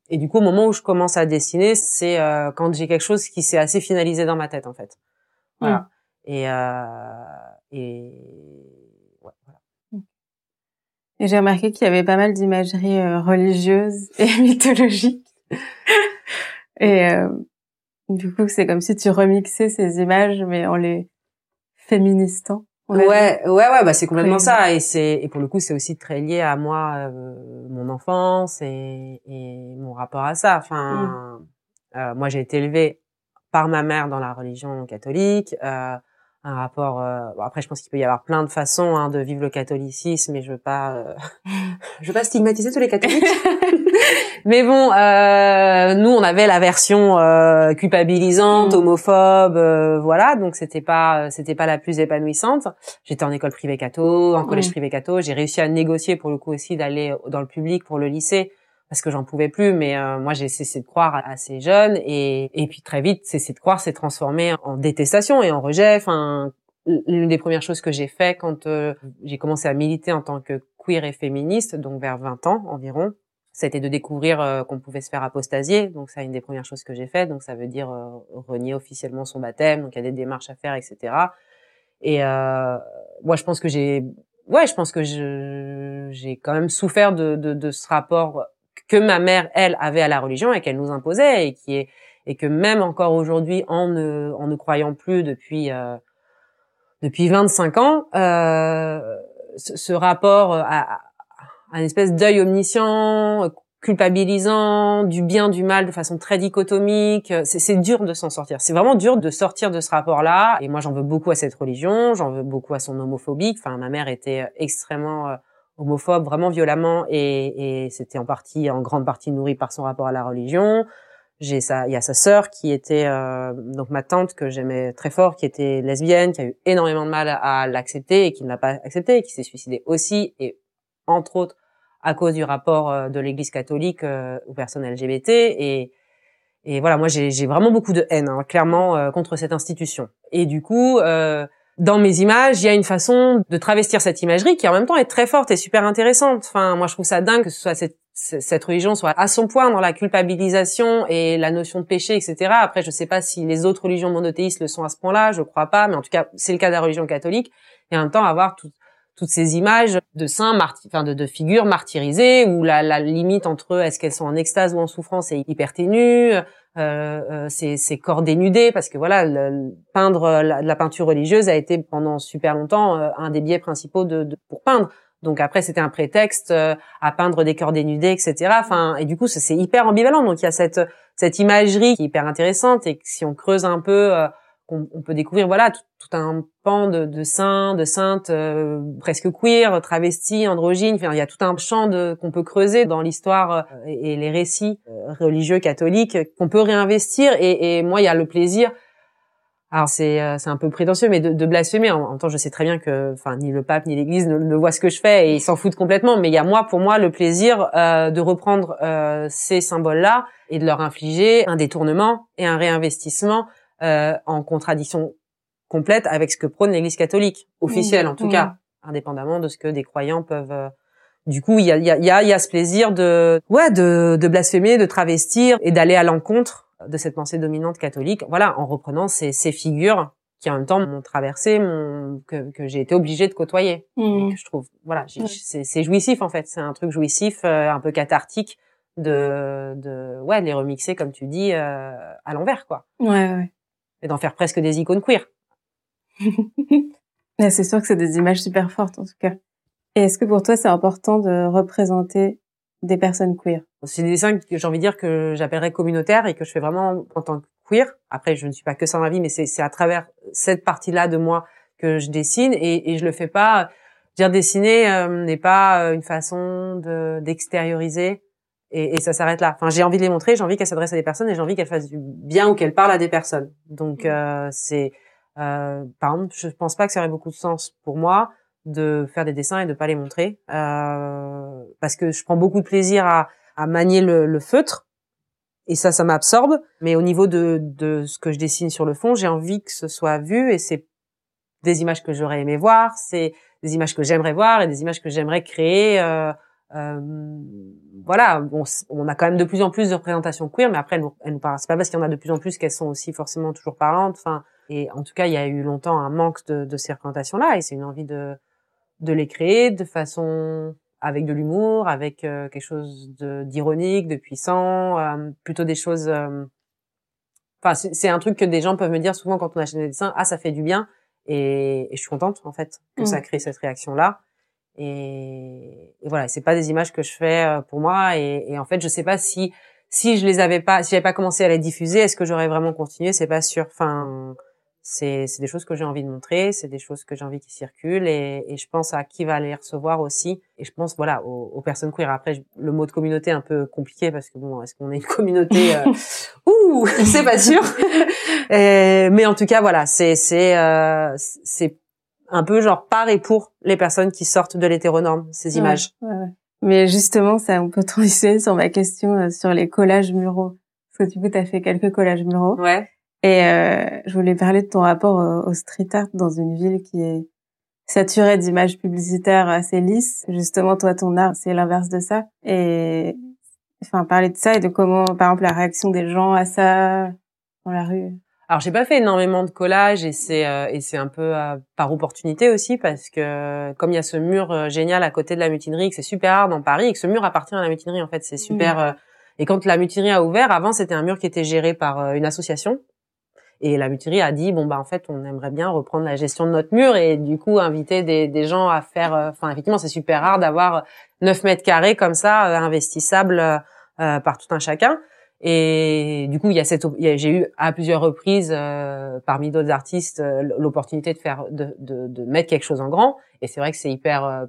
Et du coup, au moment où je commence à dessiner, c'est euh, quand j'ai quelque chose qui s'est assez finalisé dans ma tête, en fait. Voilà. Mm. Et, euh, et ouais, voilà. Mm. Et j'ai remarqué qu'il y avait pas mal d'imagerie euh, religieuse et *laughs* mythologique. et euh, du coup, c'est comme si tu remixais ces images, mais en les féministant. Ouais, ouais, ouais, bah c'est complètement ça. Et c'est et pour le coup, c'est aussi très lié à moi, euh, mon enfance et, et, mon rapport à ça. Enfin, mm. euh, moi, j'ai été élevée par ma mère dans la religion catholique. Euh, un rapport. Euh, bon, après, je pense qu'il peut y avoir plein de façons hein, de vivre le catholicisme, mais je veux pas, euh, *laughs* je veux pas stigmatiser tous les catholiques. *laughs* mais bon, euh, nous, on avait la version euh, culpabilisante, mm. homophobe, voilà. Donc c'était pas, c'était pas la plus épanouissante. J'étais en école privée catho, en collège mm. privé catho. J'ai réussi à négocier pour le coup aussi d'aller dans le public pour le lycée parce que j'en pouvais plus. Mais euh, moi, j'ai cessé de croire assez jeune et, et puis très vite, cesser de croire s'est transformé en détestation et en rejet. Enfin, l'une des premières choses que j'ai fait quand euh, j'ai commencé à militer en tant que queer et féministe, donc vers 20 ans environ, c'était de découvrir euh, qu'on pouvait se faire apostasier. Donc c'est une des premières choses que j'ai fait. Donc ça veut dire renier officiellement son baptême. Donc il y a des démarches à faire, etc. Et moi, je pense que j'ai, ouais, je pense que j'ai quand même souffert de, de, de ce rapport que ma mère, elle, avait à la religion et qu'elle nous imposait et qui est et que même encore aujourd'hui, en ne, en ne croyant plus depuis euh, depuis 25 ans, euh, ce, ce, rapport à, à, un espèce d'œil omniscient, culpabilisant, du bien, du mal de façon très dichotomique. C'est dur de s'en sortir. C'est vraiment dur de sortir de ce rapport-là. Et moi, j'en veux beaucoup à cette religion, j'en veux beaucoup à son homophobie. Enfin, ma mère était extrêmement euh, homophobe, vraiment violemment, et, et c'était en partie, en grande partie nourri par son rapport à la religion. J'ai ça, il y a sa sœur qui était euh, donc ma tante que j'aimais très fort, qui était lesbienne, qui a eu énormément de mal à, l'accepter et qui ne l'a pas accepté, et qui s'est suicidée aussi, et entre autres à cause du rapport euh, de l'Église catholique euh, aux personnes LGBT. Et, et voilà, moi j'ai vraiment beaucoup de haine, hein, clairement, contre cette institution. Et du coup, dans mes images, il y a une façon de travestir cette imagerie qui en même temps est très forte et super intéressante. Enfin, moi je trouve ça dingue que ce soit cette cette religion soit à son point dans la culpabilisation et la notion de péché, etc. Après, je sais pas si les autres religions monothéistes le sont à ce point-là, je crois pas, mais en tout cas, c'est le cas de la religion catholique. Et en même temps, avoir toutes ces images de saints, enfin de, de, figures martyrisées, où la, la limite entre est-ce qu'elles sont en extase ou en souffrance est hyper ténue, euh, euh, corps dénudés, parce que voilà, peindre la, la, peinture religieuse a été pendant super longtemps euh, un des biais principaux de, de, pour peindre. Donc après, c'était un prétexte euh, à peindre des corps dénudés, etc. Enfin, et du coup, c'est hyper ambivalent. Donc il y a cette cette imagerie qui est hyper intéressante et si on creuse un peu, euh, on, peut découvrir voilà tout, un pan de, de saints, de saintes euh, presque queer, travestis, androgynes. Enfin, il y a tout un champ qu'on peut creuser dans l'histoire et, les récits religieux catholiques qu'on peut réinvestir. Et, et moi, il y a le plaisir alors c'est euh, c'est un peu prétentieux, mais de, de blasphémer. En, même temps, je sais très bien que, enfin, ni le pape ni l'Église ne, ne voient ce que je fais et ils s'en foutent complètement. Mais il y a moi, pour moi, le plaisir euh, de reprendre euh, ces symboles-là et de leur infliger un détournement et un réinvestissement euh, en contradiction complète avec ce que prône l'Église catholique officielle, en tout cas, indépendamment de ce que des croyants peuvent. Euh, du coup, il y a, y, a, y, a, y a ce plaisir de, ouais, de, de blasphémer, de travestir et d'aller à l'encontre de cette pensée dominante catholique, voilà, en reprenant ces, ces figures qui en même temps m'ont traversé, mon, que, que j'ai été obligée de côtoyer. Mmh. je trouve, voilà, c'est jouissif en fait, c'est un truc jouissif, euh, un peu cathartique de, de, ouais, de les remixer comme tu dis euh, à l'envers, quoi. Ouais, ouais. Et d'en faire presque des icônes queer. *laughs* c'est sûr que c'est des images super fortes en tout cas. Et est-ce que pour toi c'est important de représenter des personnes queer? C'est des dessins que j'ai envie de dire que j'appellerais communautaires et que je fais vraiment en tant que queer. Après, je ne suis pas que ça dans la vie, mais c'est à travers cette partie-là de moi que je dessine et, et je le fais pas. Dire dessiner euh, n'est pas une façon d'extérioriser et, et, ça s'arrête là. Enfin, j'ai envie de les montrer, j'ai envie qu'elles s'adressent à des personnes et j'ai envie qu'elles fassent du bien ou qu'elles parlent à des personnes. Donc, mmh. euh, c'est euh, par exemple, je pense pas que ça aurait beaucoup de sens pour moi de faire des dessins et de pas les montrer euh, parce que je prends beaucoup de plaisir à, à manier le, le, feutre et ça ça m'absorbe mais au niveau de, de ce que je dessine sur le fond j'ai envie que ce soit vu et c'est des images que j'aurais aimé voir c'est des images que j'aimerais voir et des images que j'aimerais créer euh, euh, voilà on, on, a quand même de plus en plus de représentations queer mais après elles nous, elles nous parlent c'est pas parce qu'il y en a de plus en plus qu'elles sont aussi forcément toujours parlantes enfin et en tout cas il y a eu longtemps un manque de, de ces représentations là et c'est une envie de de les créer de façon avec de l'humour, avec euh, quelque chose d'ironique, de, puissant, euh, plutôt des choses. Euh, enfin, c'est un truc que des gens peuvent me dire souvent quand on achète des dessins. Ah, ça fait du bien, et, et je suis contente en fait que ça mmh. crée cette réaction là. Et, et voilà, c'est pas des images que je fais pour moi, et, et, en fait, je sais pas si si je les avais pas, si j'avais pas commencé à les diffuser, est-ce que j'aurais vraiment continué? C'est pas sûr. Enfin c'est des choses que j'ai envie de montrer, c'est des choses que j'ai envie qui circulent et, et, je pense à qui va les recevoir aussi. Et je pense voilà aux, aux personnes queer. Après, le mot de communauté est un peu compliqué parce que bon, est-ce qu'on est une communauté euh... *laughs* Ouh, *laughs* c'est pas sûr. *laughs* mais en tout cas, voilà, c'est c'est euh, c'est un peu genre par et pour les personnes qui sortent de l'hétéronorme ces images. Ouais, ouais. Mais justement, ça, on peut transitionner sur ma question euh, sur les collages muraux. Parce que du coup, tu as fait quelques collages muraux. Ouais. Et euh, je voulais parler de ton rapport au, street art dans une ville qui est saturée d'images publicitaires assez lisses. Justement, toi, ton art, c'est l'inverse de ça. Et enfin, parler de ça et de comment, par exemple, la réaction des gens à ça dans la rue. Alors j'ai pas fait énormément de collages et c'est euh, et c'est un peu euh, par opportunité aussi parce que comme il y a ce mur euh, génial à côté de la mutinerie que c'est super rare dans Paris et que ce mur appartient à la mutinerie en fait c'est super Mmh. et quand la mutinerie a ouvert avant c'était un mur qui était géré par une association et la mutinerie a dit bon bah en fait on aimerait bien reprendre la gestion de notre mur et du coup inviter des, des gens à faire enfin effectivement c'est super rare d'avoir 9 mètres carrés comme ça investissables euh, par tout un chacun et du coup, il y a cette, j'ai eu à plusieurs reprises, euh, parmi d'autres artistes, euh, l'opportunité de faire, de, de, de mettre quelque chose en grand. Et c'est vrai que c'est hyper euh,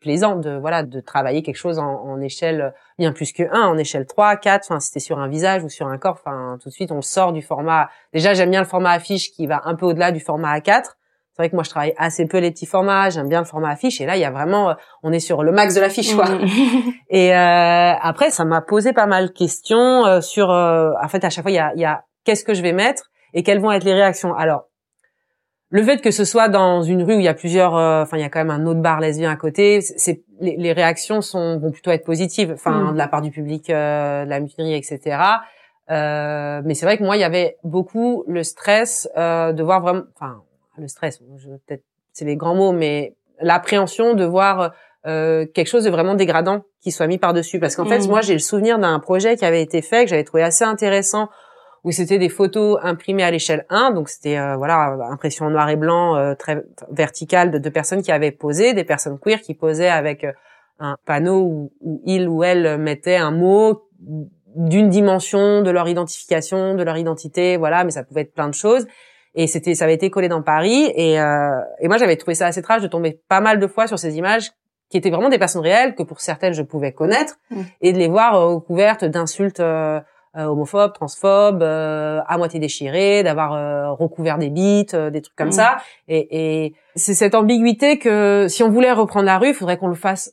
plaisant de, voilà, de travailler quelque chose en, en échelle bien plus que 1, en échelle 3, 4. Enfin, si c'était sur un visage ou sur un corps, enfin, tout de suite, on sort du format. Déjà, j'aime bien le format affiche qui va un peu au-delà du format A4. C'est vrai que moi, je travaille assez peu les petits formats. J'aime bien le format affiche. Et là, il y a vraiment, euh, on est sur le max de l'affiche, quoi. Mmh. *laughs* Et euh, après, ça m'a posé pas mal de questions euh, sur. euh, en fait, à chaque fois, il y a, y a qu'est-ce que je vais mettre et quelles vont être les réactions. Alors, le fait que ce soit dans une rue où il y a plusieurs, euh, enfin, il y a quand même un autre bar lesbien à côté, c'est les, les réactions sont vont plutôt être positives, enfin, Mm. de la part du public, euh, de la mutinerie, etc. Euh, mais c'est vrai que moi, il y avait beaucoup le stress euh, de voir vraiment, enfin, le stress, peut-être c'est les grands mots, mais l'appréhension de voir euh, quelque chose de vraiment dégradant qui soit mis par-dessus. Parce qu'en fait, Mhm. moi, j'ai le souvenir d'un projet qui avait été fait, que j'avais trouvé assez intéressant, où c'était des photos imprimées à l'échelle 1, donc c'était euh, voilà impression en noir et blanc euh, très verticale de deux personnes qui avaient posé, des personnes queer qui posaient avec euh, un panneau où, où il ou elle mettait un mot d'une dimension de leur identification, de leur identité, voilà, mais ça pouvait être plein de choses. Et c'était, ça avait été collé dans Paris. Et, euh, et moi, j'avais trouvé ça assez trash de tomber pas mal de fois sur ces images qui étaient vraiment des personnes réelles que pour certaines je pouvais connaître Mm. et de les voir euh, recouvertes d'insultes euh, euh, homophobes, transphobes, euh, à moitié déchirées, d'avoir recouvert des bites, des trucs comme Mm. ça. Et, et c'est cette ambiguïté que si on voulait reprendre la rue, il faudrait qu'on le fasse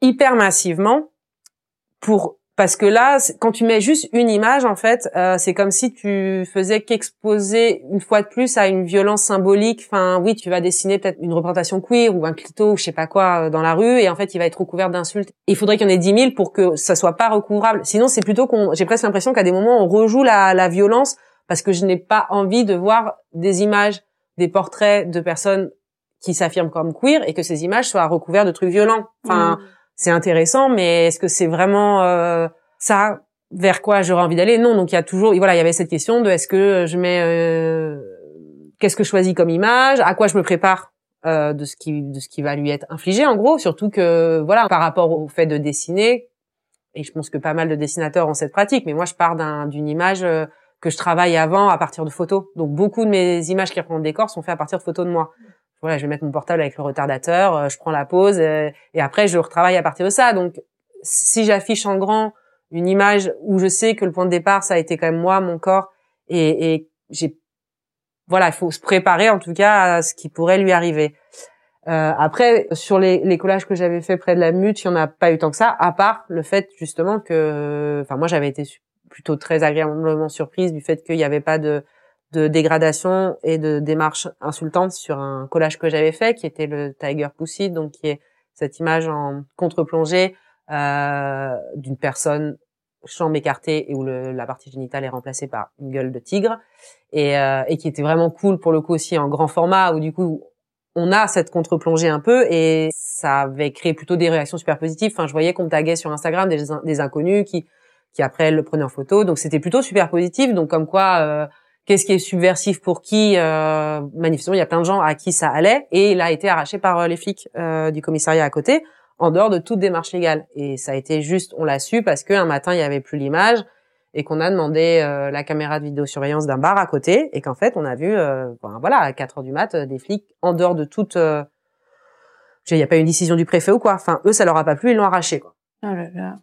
hyper massivement pour parce que là, quand tu mets juste une image, en fait, euh, c'est comme si tu faisais qu'exposer une fois de plus à une violence symbolique. Enfin, oui, tu vas dessiner peut-être une représentation queer ou un clito ou je sais pas quoi euh, dans la rue, et en fait, il va être recouvert d'insultes. Il faudrait qu'il y en ait 10 000 pour que ça soit pas recouvrable. Sinon, c'est plutôt qu'on. J'ai presque l'impression qu'à des moments, on rejoue la, violence parce que je n'ai pas envie de voir des images, des portraits de personnes qui s'affirment comme queer et que ces images soient recouvertes de trucs violents. Enfin c'est intéressant, mais est-ce que c'est vraiment euh, ça vers quoi j'aurais envie d'aller? Non, donc il y a toujours, voilà, il y avait cette question de est-ce que je mets, euh, qu'est-ce que je choisis comme image, à quoi je me prépare euh, de ce qui de ce qui va lui être infligé, en gros, surtout que voilà, par rapport au fait de dessiner, et je pense que pas mal de dessinateurs ont cette pratique, mais moi je pars d'un- d'une image euh, que je travaille avant à partir de photos, donc beaucoup de mes images qui représentent des corps sont faites à partir de photos de moi voilà, je vais mettre mon portable avec le retardateur, euh, je prends la pause euh, et après je retravaille à partir de ça. Donc si j'affiche en grand une image où je sais que le point de départ ça a été quand même moi, mon corps et, et j'ai voilà, il faut se préparer en tout cas à ce qui pourrait lui arriver. Euh, après, sur les, les collages que j'avais fait près de la mute, il y en a pas eu tant que ça, à part le fait justement que, enfin moi j'avais été plutôt très agréablement surprise du fait qu'il n'y avait pas de de dégradation et de démarche insultante sur un collage que j'avais fait, qui était le Tiger Pussy, donc qui est cette image en contre-plongée euh, d'une personne chambre écartée et où le, la partie génitale est remplacée par une gueule de tigre et, euh, et qui était vraiment cool pour le coup aussi en grand format où du coup on a cette contre-plongée un peu et ça avait créé plutôt des réactions super positives. Enfin, je voyais qu'on me taguait sur Instagram des, des inconnus qui qui après le prenaient en photo, donc c'était plutôt super positif. Donc comme quoi euh, qu'est-ce qui est subversif pour qui euh, manifestement il y a plein de gens à qui ça allait. Et il a été arraché par euh, les flics euh, du commissariat à côté en dehors de toute démarche légale. Et ça a été juste on l'a su parce qu'un matin il y avait plus l'image et qu'on a demandé euh, la caméra de vidéosurveillance d'un bar à côté et qu'en fait on a vu euh, ben, voilà à 4 heures du mat euh, des flics en dehors de toute euh, il n'y a pas eu une décision du préfet ou quoi. Enfin eux ça leur a pas plu ils l'ont arraché quoi. Oh là là.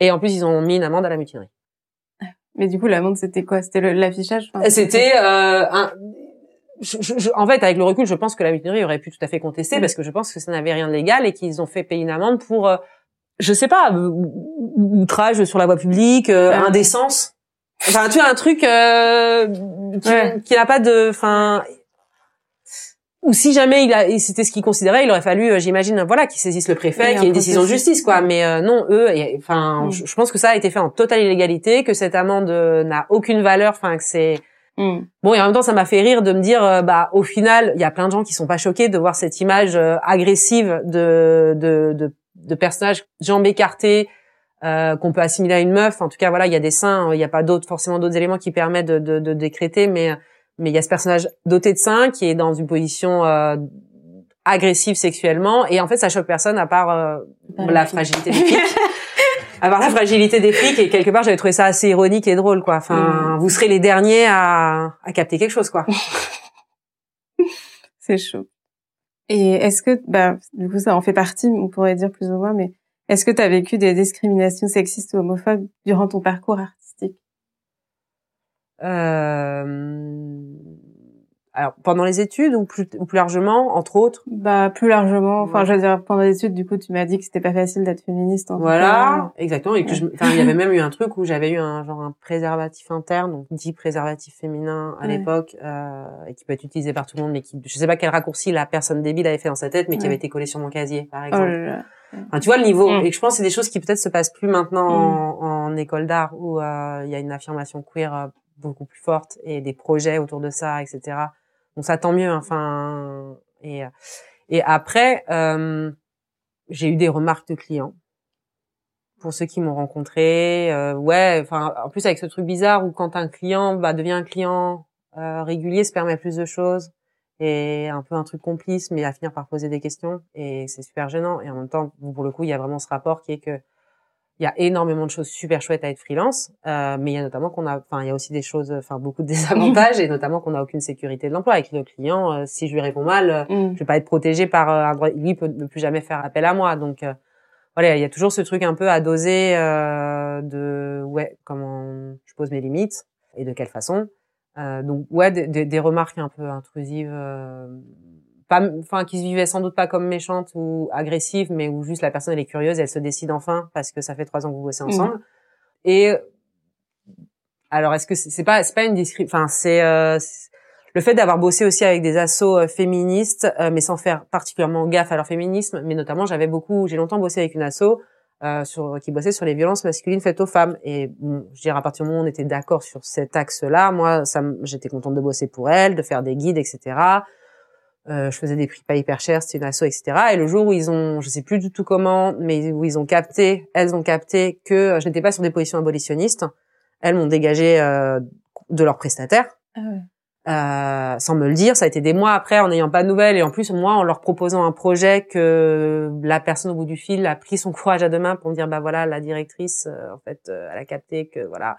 et en plus ils ont mis une amende à la mutinerie Mais du coup, l'amende, c'était quoi? C'était l'affichage? Enfin, C'était euh, un... je, je- je- en fait, avec le recul, je pense que la mutinerie aurait pu tout à fait contester Mm. parce que je pense que ça n'avait rien de légal et qu'ils ont fait payer une amende pour, euh, je sais pas, outrage sur la voie publique, euh, Ah. indécence. Enfin, tu as un truc euh, qui, Ouais. qui n'a pas de, enfin, ou si jamais il a, c'était ce qu'il considérait, il aurait fallu, euh, j'imagine, voilà, qu'ils saisissent le préfet, qu'il y ait une décision de justice, quoi. Mais euh, non, eux, enfin, mm. je, pense que ça a été fait en totale illégalité, que cette amende euh, n'a aucune valeur, enfin, que c'est mm. bon. Et en même temps, ça m'a fait rire de me dire, bah, au final, il y a plein de gens qui sont pas choqués de voir cette image agressive de, de, de, de personnages jambes écartées. qu'on peut assimiler à une meuf. En tout cas, voilà, il y a des seins, il n'y a pas d'autres, forcément d'autres éléments qui permettent de, de, de décréter, mais mais il y a ce personnage doté de seins qui est dans une position euh, agressive sexuellement. Et en fait ça choque personne à part euh, la fragilité des flics. *laughs* À part la fragilité des flics. Et quelque part j'avais trouvé ça assez ironique et drôle quoi. Enfin mm. vous serez les derniers à, à capter quelque chose quoi. *laughs* C'est chaud. Et est-ce que bah du coup ça en fait partie on pourrait dire plus ou moins mais est-ce que tu as vécu des discriminations sexistes ou homophobes durant ton parcours euh, alors pendant les études ou plus, ou plus largement, entre autres? Bah plus largement. Enfin, je veux dire pendant les études, du coup, tu m'as dit que c'était pas facile d'être féministe. En voilà, exactement. Et que je, enfin, il y avait même eu un truc où j'avais eu un genre un préservatif interne, donc dit préservatif féminin à l'époque, euh, et qui peut être utilisé par tout le monde, mais qui, je sais pas quel raccourci la personne débile avait fait dans sa tête, mais qui avait été collé sur mon casier, par oh exemple. Enfin, tu vois le niveau. Mm. Et je pense que c'est des choses qui peut-être se passent plus maintenant mm. en, en, école d'art où euh, il y a une affirmation queer euh, beaucoup plus forte et des projets autour de ça, etc. Donc ça tant mieux. Hein, enfin et et après euh, j'ai eu des remarques de clients pour ceux qui m'ont rencontré. Euh, ouais, enfin en plus avec ce truc bizarre où quand un client bah, devient un client euh, régulier, se permet plus de choses et un peu un truc complice, mais à finir par poser des questions et c'est super gênant. Et en même temps, pour le coup, il y a vraiment ce rapport qui est que il y a énormément de choses super chouettes à être freelance, euh, mais il y a notamment qu'on a, enfin, il y a aussi des choses, enfin, beaucoup de *laughs* désavantages et notamment qu'on n'a aucune sécurité de l'emploi avec le client. Euh, si je lui réponds mal, euh, mm. je vais pas être protégé par euh, un droit. Lui peut ne plus jamais faire appel à moi, donc voilà, il y a toujours ce truc un peu à doser de ouais, comment je pose mes limites et de quelle façon. donc ouais, des, des, remarques un peu intrusives enfin qui se vivait sans doute pas comme méchante ou agressive, mais où juste la personne elle est curieuse, elle se décide enfin parce que ça fait trois ans que vous bossez ensemble. Et alors est-ce que c'est pas c'est pas une description, enfin c'est euh, le fait d'avoir bossé aussi avec des assos euh, féministes, euh, mais sans faire particulièrement gaffe à leur féminisme, mais notamment j'avais beaucoup, j'ai longtemps bossé avec une asso euh, sur, qui bossait sur les violences masculines faites aux femmes. Et bon, je dirais à partir du moment où on était d'accord sur cet axe-là, moi, ça, j'étais contente de bosser pour elle, de faire des guides, etc. Euh, je faisais des prix pas hyper chers, c'était une asso, etc. Et le jour où ils ont, je sais plus du tout comment, mais où ils ont capté, elles ont capté que euh, je n'étais pas sur des positions abolitionnistes, elles m'ont dégagé euh, de leurs prestataires. Ah ouais. Euh, sans me le dire, ça a été des mois après en n'ayant pas de nouvelles et en plus moi en leur proposant un projet que la personne au bout du fil a pris son courage à deux mains pour me dire bah voilà la directrice en fait elle a capté que voilà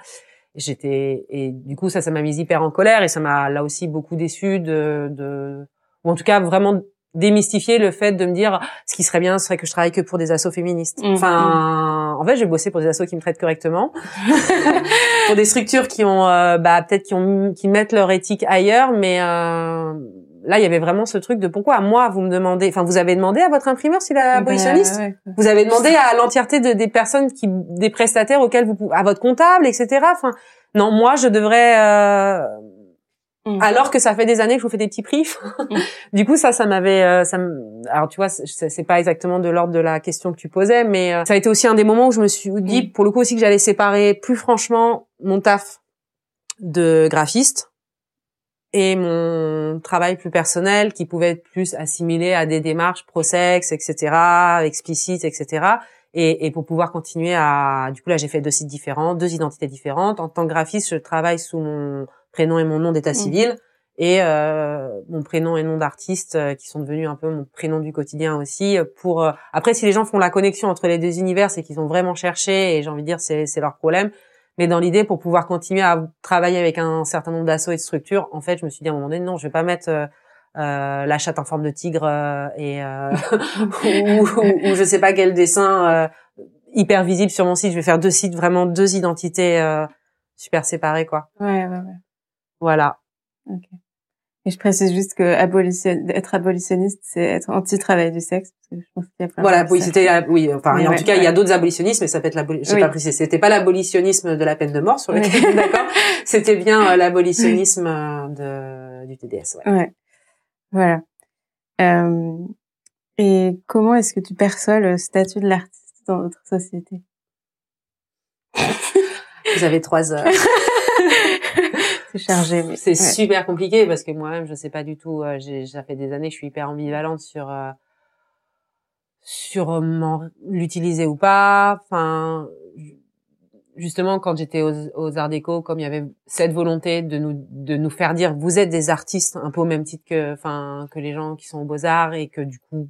j'étais et du coup ça ça m'a mis hyper en colère et ça m'a là aussi beaucoup déçu de, de ou en tout cas vraiment démystifier le fait de me dire ce qui serait bien ce serait que je travaille que pour des assos féministes. Mm. Enfin, en fait, j'ai bossé pour des assos qui me traitent correctement, *laughs* pour des structures qui ont, euh, bah peut-être qui ont, qui mettent leur éthique ailleurs, mais euh, là, il y avait vraiment ce truc de pourquoi à moi vous me demandez, enfin vous avez demandé à votre imprimeur s'il est bah, abolitionniste, vous avez demandé à l'entièreté de, des personnes qui, des prestataires auxquels vous, à votre comptable, etc. Enfin, non, moi je devrais euh, Mm. Alors que ça fait des années que je vous fais des petits prix. Mm. *laughs* Du coup, ça, ça m'avait, euh, ça alors tu vois, c'est pas exactement de l'ordre de la question que tu posais, mais euh, ça a été aussi un des moments où je me suis dit, mm. pour le coup aussi, que j'allais séparer plus franchement mon taf de graphiste et mon travail plus personnel qui pouvait être plus assimilé à des démarches pro-sexe, etc., explicites, etc. Et, et, pour pouvoir continuer à, du coup là j'ai fait deux sites différents, deux identités différentes. En tant que graphiste, je travaille sous mon prénom et mon nom d'état mhm. civil et euh, mon prénom et nom d'artiste euh, qui sont devenus un peu mon prénom du quotidien aussi euh, pour après si les gens font la connexion entre les deux univers c'est qu'ils ont vraiment cherché et j'ai envie de dire c'est c'est leur problème. Mais dans l'idée pour pouvoir continuer à travailler avec un certain nombre d'assauts et de structures en fait je me suis dit à un moment donné non je vais pas mettre euh, la chatte en forme de tigre et *laughs* ou, ou, ou, je sais pas quel dessin hyper visible sur mon site. Je vais faire deux sites vraiment deux identités super séparées quoi. Ouais ouais ouais voilà. Okay. Et je précise juste que abolition... être abolitionniste, c'est être anti-travail du sexe. Parce que je pense qu'il y a plein voilà, oui, c'était, oui, enfin, en tout cas, il y a d'autres abolitionnistes, mais ça peut être l'abolitionnisme, pas précisé. C'était pas l'abolitionnisme de la peine de mort sur lequel, d'accord? *laughs* C'était bien euh, l'abolitionnisme euh, de, du TDS, ouais. ouais. Voilà. Euh, et comment est-ce que tu perçois le statut de l'artiste dans notre société? *laughs* Vous avez trois heures. *laughs* c'est chargé. C'est super compliqué parce que moi-même, je sais pas du tout. Euh, j'ai, ça fait des années, je suis hyper ambivalente sur euh, sur l'utiliser ou pas. Enfin, justement, quand j'étais aux, aux, Arts Déco, comme il y avait cette volonté de nous de nous faire dire, vous êtes des artistes, un peu au même titre que, enfin, que les gens qui sont aux Beaux Arts, et que du coup,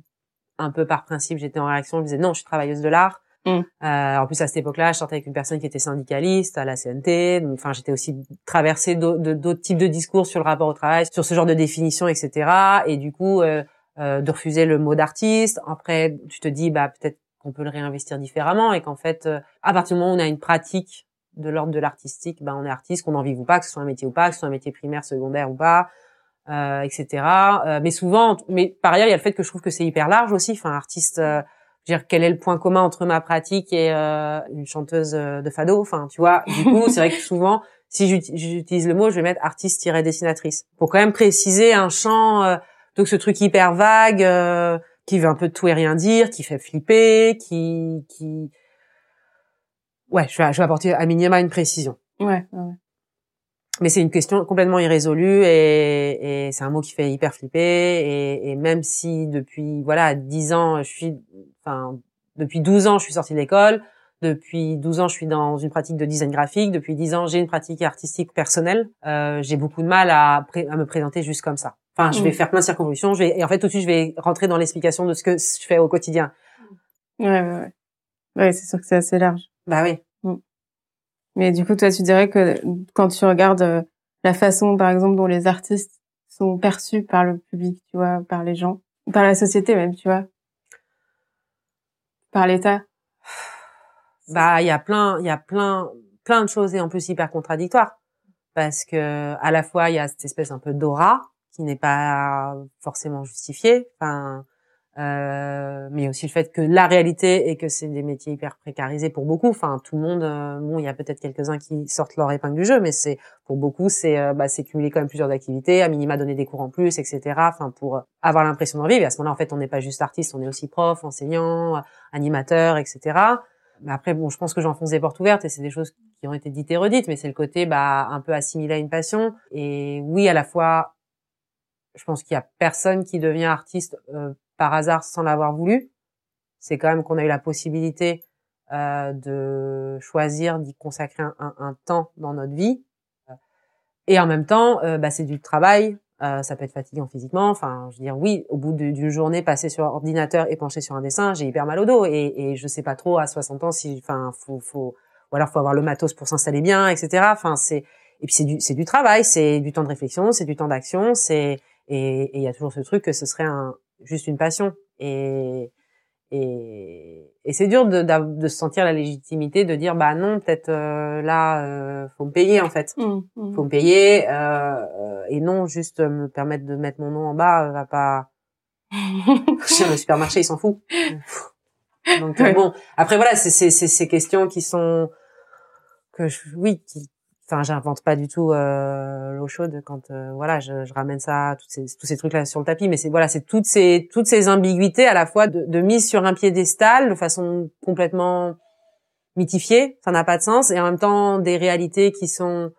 un peu par principe, j'étais en réaction. Je disais non, je suis travailleuse de l'art. Mm. Euh, en plus, à cette époque-là, je sortais avec une personne qui était syndicaliste à la CNT. Enfin, j'étais aussi traversée d'autres types de discours sur le rapport au travail, sur ce genre de définition, etc. Et du coup, euh, euh, de refuser le mot d'artiste. Après, tu te dis, bah peut-être qu'on peut le réinvestir différemment et qu'en fait, à partir du moment où on a une pratique de l'ordre de l'artistique, bah on est artiste, qu'on en vive ou pas, que ce soit un métier ou pas, que ce soit un métier primaire, secondaire ou pas, euh, etc. Mais souvent, mais par ailleurs, il y a le fait que je trouve que c'est hyper large aussi. Enfin, artiste, euh, dire quel est le point commun entre ma pratique et euh, une chanteuse de fado? Enfin, tu vois. Du coup, c'est vrai que souvent, si j'utilise le mot, je vais mettre artiste-dessinatrice pour quand même préciser un champ. Euh, donc ce truc hyper vague qui veut un peu tout et rien dire, qui fait flipper, qui qui ouais, je vais, je vais apporter à minima une précision. Ouais. ouais mais c'est une question complètement irrésolue et, et c'est un mot qui fait hyper flipper. Et, et, même si depuis voilà 10 ans je suis enfin depuis 12 ans je suis sortie de l'école. Depuis 12 ans je suis dans une pratique de design graphique. Depuis 10 ans j'ai une pratique artistique personnelle. Euh, j'ai beaucoup de mal à, à, me présenter juste comme ça. Enfin je vais mm. faire plein de circonvolutions. Je vais et en fait tout de suite je vais rentrer dans l'explication de ce que je fais au quotidien. Ouais ouais ouais, ouais c'est sûr que c'est assez large. Bah oui mais du coup, toi, tu dirais que quand tu regardes euh, la façon, par exemple, dont les artistes sont perçus par le public, tu vois, par les gens, par la société même, tu vois, par l'État. Bah, il y a plein, il y a plein, plein de choses et en plus hyper contradictoires parce que à la fois il y a cette espèce un peu d'aura qui n'est pas forcément justifiée. Enfin, euh, mais aussi le fait que la réalité est que c'est des métiers hyper précarisés pour beaucoup. Enfin, tout le monde, euh, bon, il y a peut-être quelques-uns qui sortent leur épingle du jeu, mais c'est pour beaucoup, c'est euh, bah, cumuler quand même plusieurs activités, à minima donner des cours en plus, etc. Enfin, pour avoir l'impression d'en vivre. Et à ce moment-là, en fait, on n'est pas juste artiste, on est aussi prof, enseignant, animateur, etc. Mais après, bon, je pense que j'enfonce des portes ouvertes et c'est des choses qui ont été dites et redites, mais c'est le côté bah un peu assimilé à une passion. Et oui, à la fois, je pense qu'il y a personne qui devient artiste euh, par hasard sans l'avoir voulu. C'est quand même qu'on a eu la possibilité euh, de choisir d'y consacrer un, temps dans notre vie. Et en même temps, euh, bah, c'est du travail. Euh, ça peut être fatigant physiquement. Enfin, je veux dire, oui, au bout d'une journée passée sur ordinateur et penchée sur un dessin, j'ai hyper mal au dos et, et je sais pas trop à 60 ans si, enfin, faut, faut, ou alors faut avoir le matos pour s'installer bien, etc. Enfin, c'est et puis c'est du, c'est du travail, c'est du temps de réflexion, c'est du temps d'action, c'est et il y a toujours ce truc que ce serait un, juste une passion. Et, et, et c'est dur de, de, se sentir la légitimité de dire bah non peut-être euh, là euh, faut me payer en fait mmh, mmh. faut me payer euh, et non juste me permettre de mettre mon nom en bas va pas *laughs* le supermarché il s'en fout *laughs* donc bon après voilà c'est c'est ces questions qui sont que je, oui qui enfin j'invente pas du tout euh, l'eau chaude quand euh, voilà je, je, ramène ça toutes ces, tous ces trucs là sur le tapis. Mais c'est voilà c'est toutes ces toutes ces ambiguïtés à la fois de, de mise sur un piédestal de façon complètement mythifiée. Ça n'a pas de sens. Et en même temps des réalités qui sont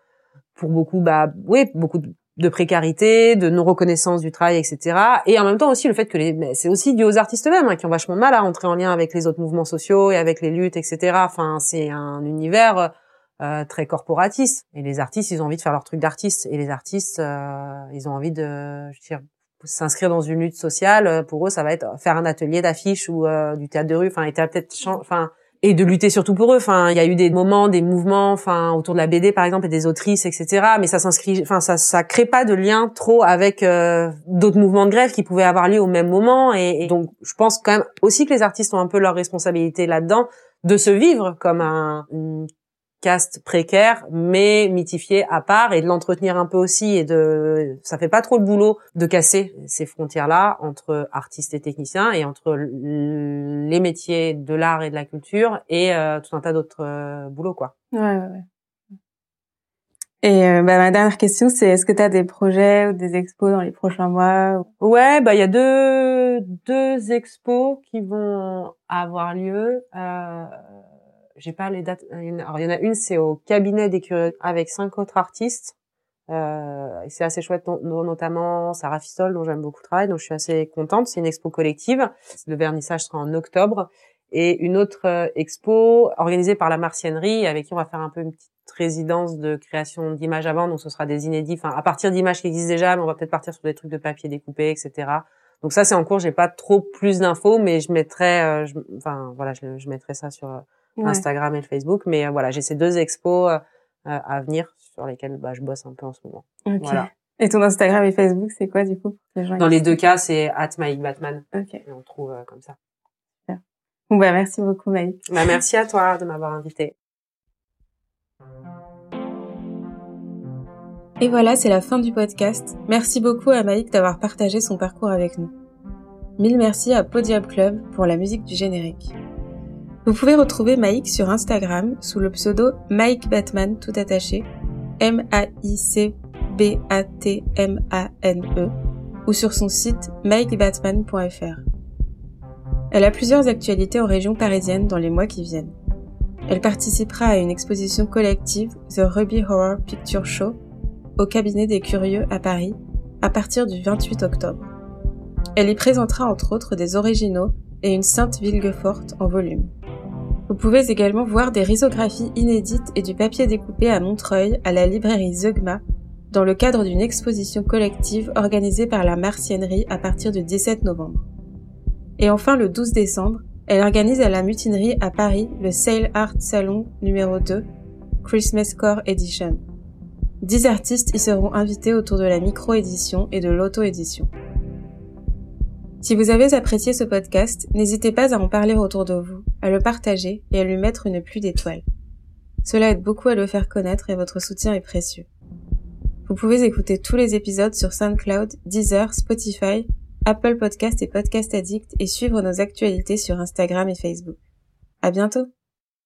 pour beaucoup bah oui beaucoup de, précarité de non reconnaissance du travail etc et en même temps aussi le fait que les c'est aussi dû aux artistes eux-mêmes hein, qui ont vachement de mal à entrer en lien avec les autres mouvements sociaux et avec les luttes etc enfin c'est un univers euh, très corporatiste. Et les artistes, ils ont envie de faire leur truc d'artiste. Et les artistes, euh, ils ont envie de, s'inscrire dans une lutte sociale. Pour eux, ça va être faire un atelier d'affiches ou euh, du théâtre de rue. Enfin, et et de lutter surtout pour eux. Enfin, il y a eu des moments, des mouvements, enfin, autour de la BD par exemple, et des autrices, etc. Mais ça s'inscrit, enfin, ça, ça crée pas de lien trop avec d'autres mouvements de grève qui pouvaient avoir lieu au même moment. Et, donc, je pense quand même aussi que les artistes ont un peu leur responsabilité là-dedans de se vivre comme un, une caste précaire, mais mythifié à part et de l'entretenir un peu aussi et de, ça fait pas trop le boulot de casser ces frontières-là entre artistes et techniciens et entre les métiers de l'art et de la culture et euh, tout un tas d'autres euh, boulots, quoi. Ouais, ouais, Et euh, bah, ma dernière question, c'est est-ce que tu as des projets ou des expos dans les prochains mois Ouais, bah il y a deux deux expos qui vont avoir lieu. Euh, J'ai pas les dates. Alors il y en a une, c'est au cabinet des curieux avec cinq autres artistes. Euh, c'est assez chouette, notamment Sarah Fistol, dont j'aime beaucoup le travail, donc je suis assez contente. C'est une expo collective. Le vernissage sera en octobre. Et une autre euh, expo organisée par la Martiennerie, avec qui on va faire un peu une petite résidence de création d'images avant, donc ce sera des inédits, enfin à partir d'images qui existent déjà, mais on va peut-être partir sur des trucs de papier découpé, etc. Donc ça c'est en cours, j'ai pas trop plus d'infos, mais je mettrai, euh, enfin voilà, je, je, mettrai ça sur euh, Instagram et le Facebook, mais euh, voilà, j'ai ces deux expos à venir sur lesquels bah, je bosse un peu en ce moment. Voilà. Et ton Instagram et Facebook, c'est quoi du coup Dans les deux cas, c'est @mikebatman. Ok. Et on trouve comme ça. Bon bah merci beaucoup Mike. Bah merci à toi de m'avoir invité. Et voilà, c'est la fin du podcast. Merci beaucoup à Mike d'avoir partagé son parcours avec nous. Mille merci à Podium Club pour la musique du générique. Vous pouvez retrouver Mike sur Instagram sous le pseudo Mike Batman tout attaché, M-A-I-C-B-A-T-M-A-N-E, ou sur son site mikebatman.fr. Elle a plusieurs actualités en région parisienne dans les mois qui viennent. Elle participera à une exposition collective The Ruby Horror Picture Show au cabinet des curieux à Paris à partir du 28 octobre. Elle y présentera entre autres des originaux et une Sainte Villeforte en volume. Vous pouvez également voir des risographies inédites et du papier découpé à Montreuil à la librairie Zeugma dans le cadre d'une exposition collective organisée par la Martiennerie à partir du 17 novembre. Et enfin le 12 décembre, elle organise à la mutinerie à Paris le Sale Art Salon numéro 2 Christmas Core Edition. Dix artistes y seront invités autour de la micro-édition et de l'auto-édition. Si vous avez apprécié ce podcast, n'hésitez pas à en parler autour de vous, à le partager et à lui mettre une pluie d'étoiles. Cela aide beaucoup à le faire connaître et votre soutien est précieux. Vous pouvez écouter tous les épisodes sur SoundCloud, Deezer, Spotify, Apple Podcast et Podcast Addict et suivre nos actualités sur Instagram et Facebook. À bientôt!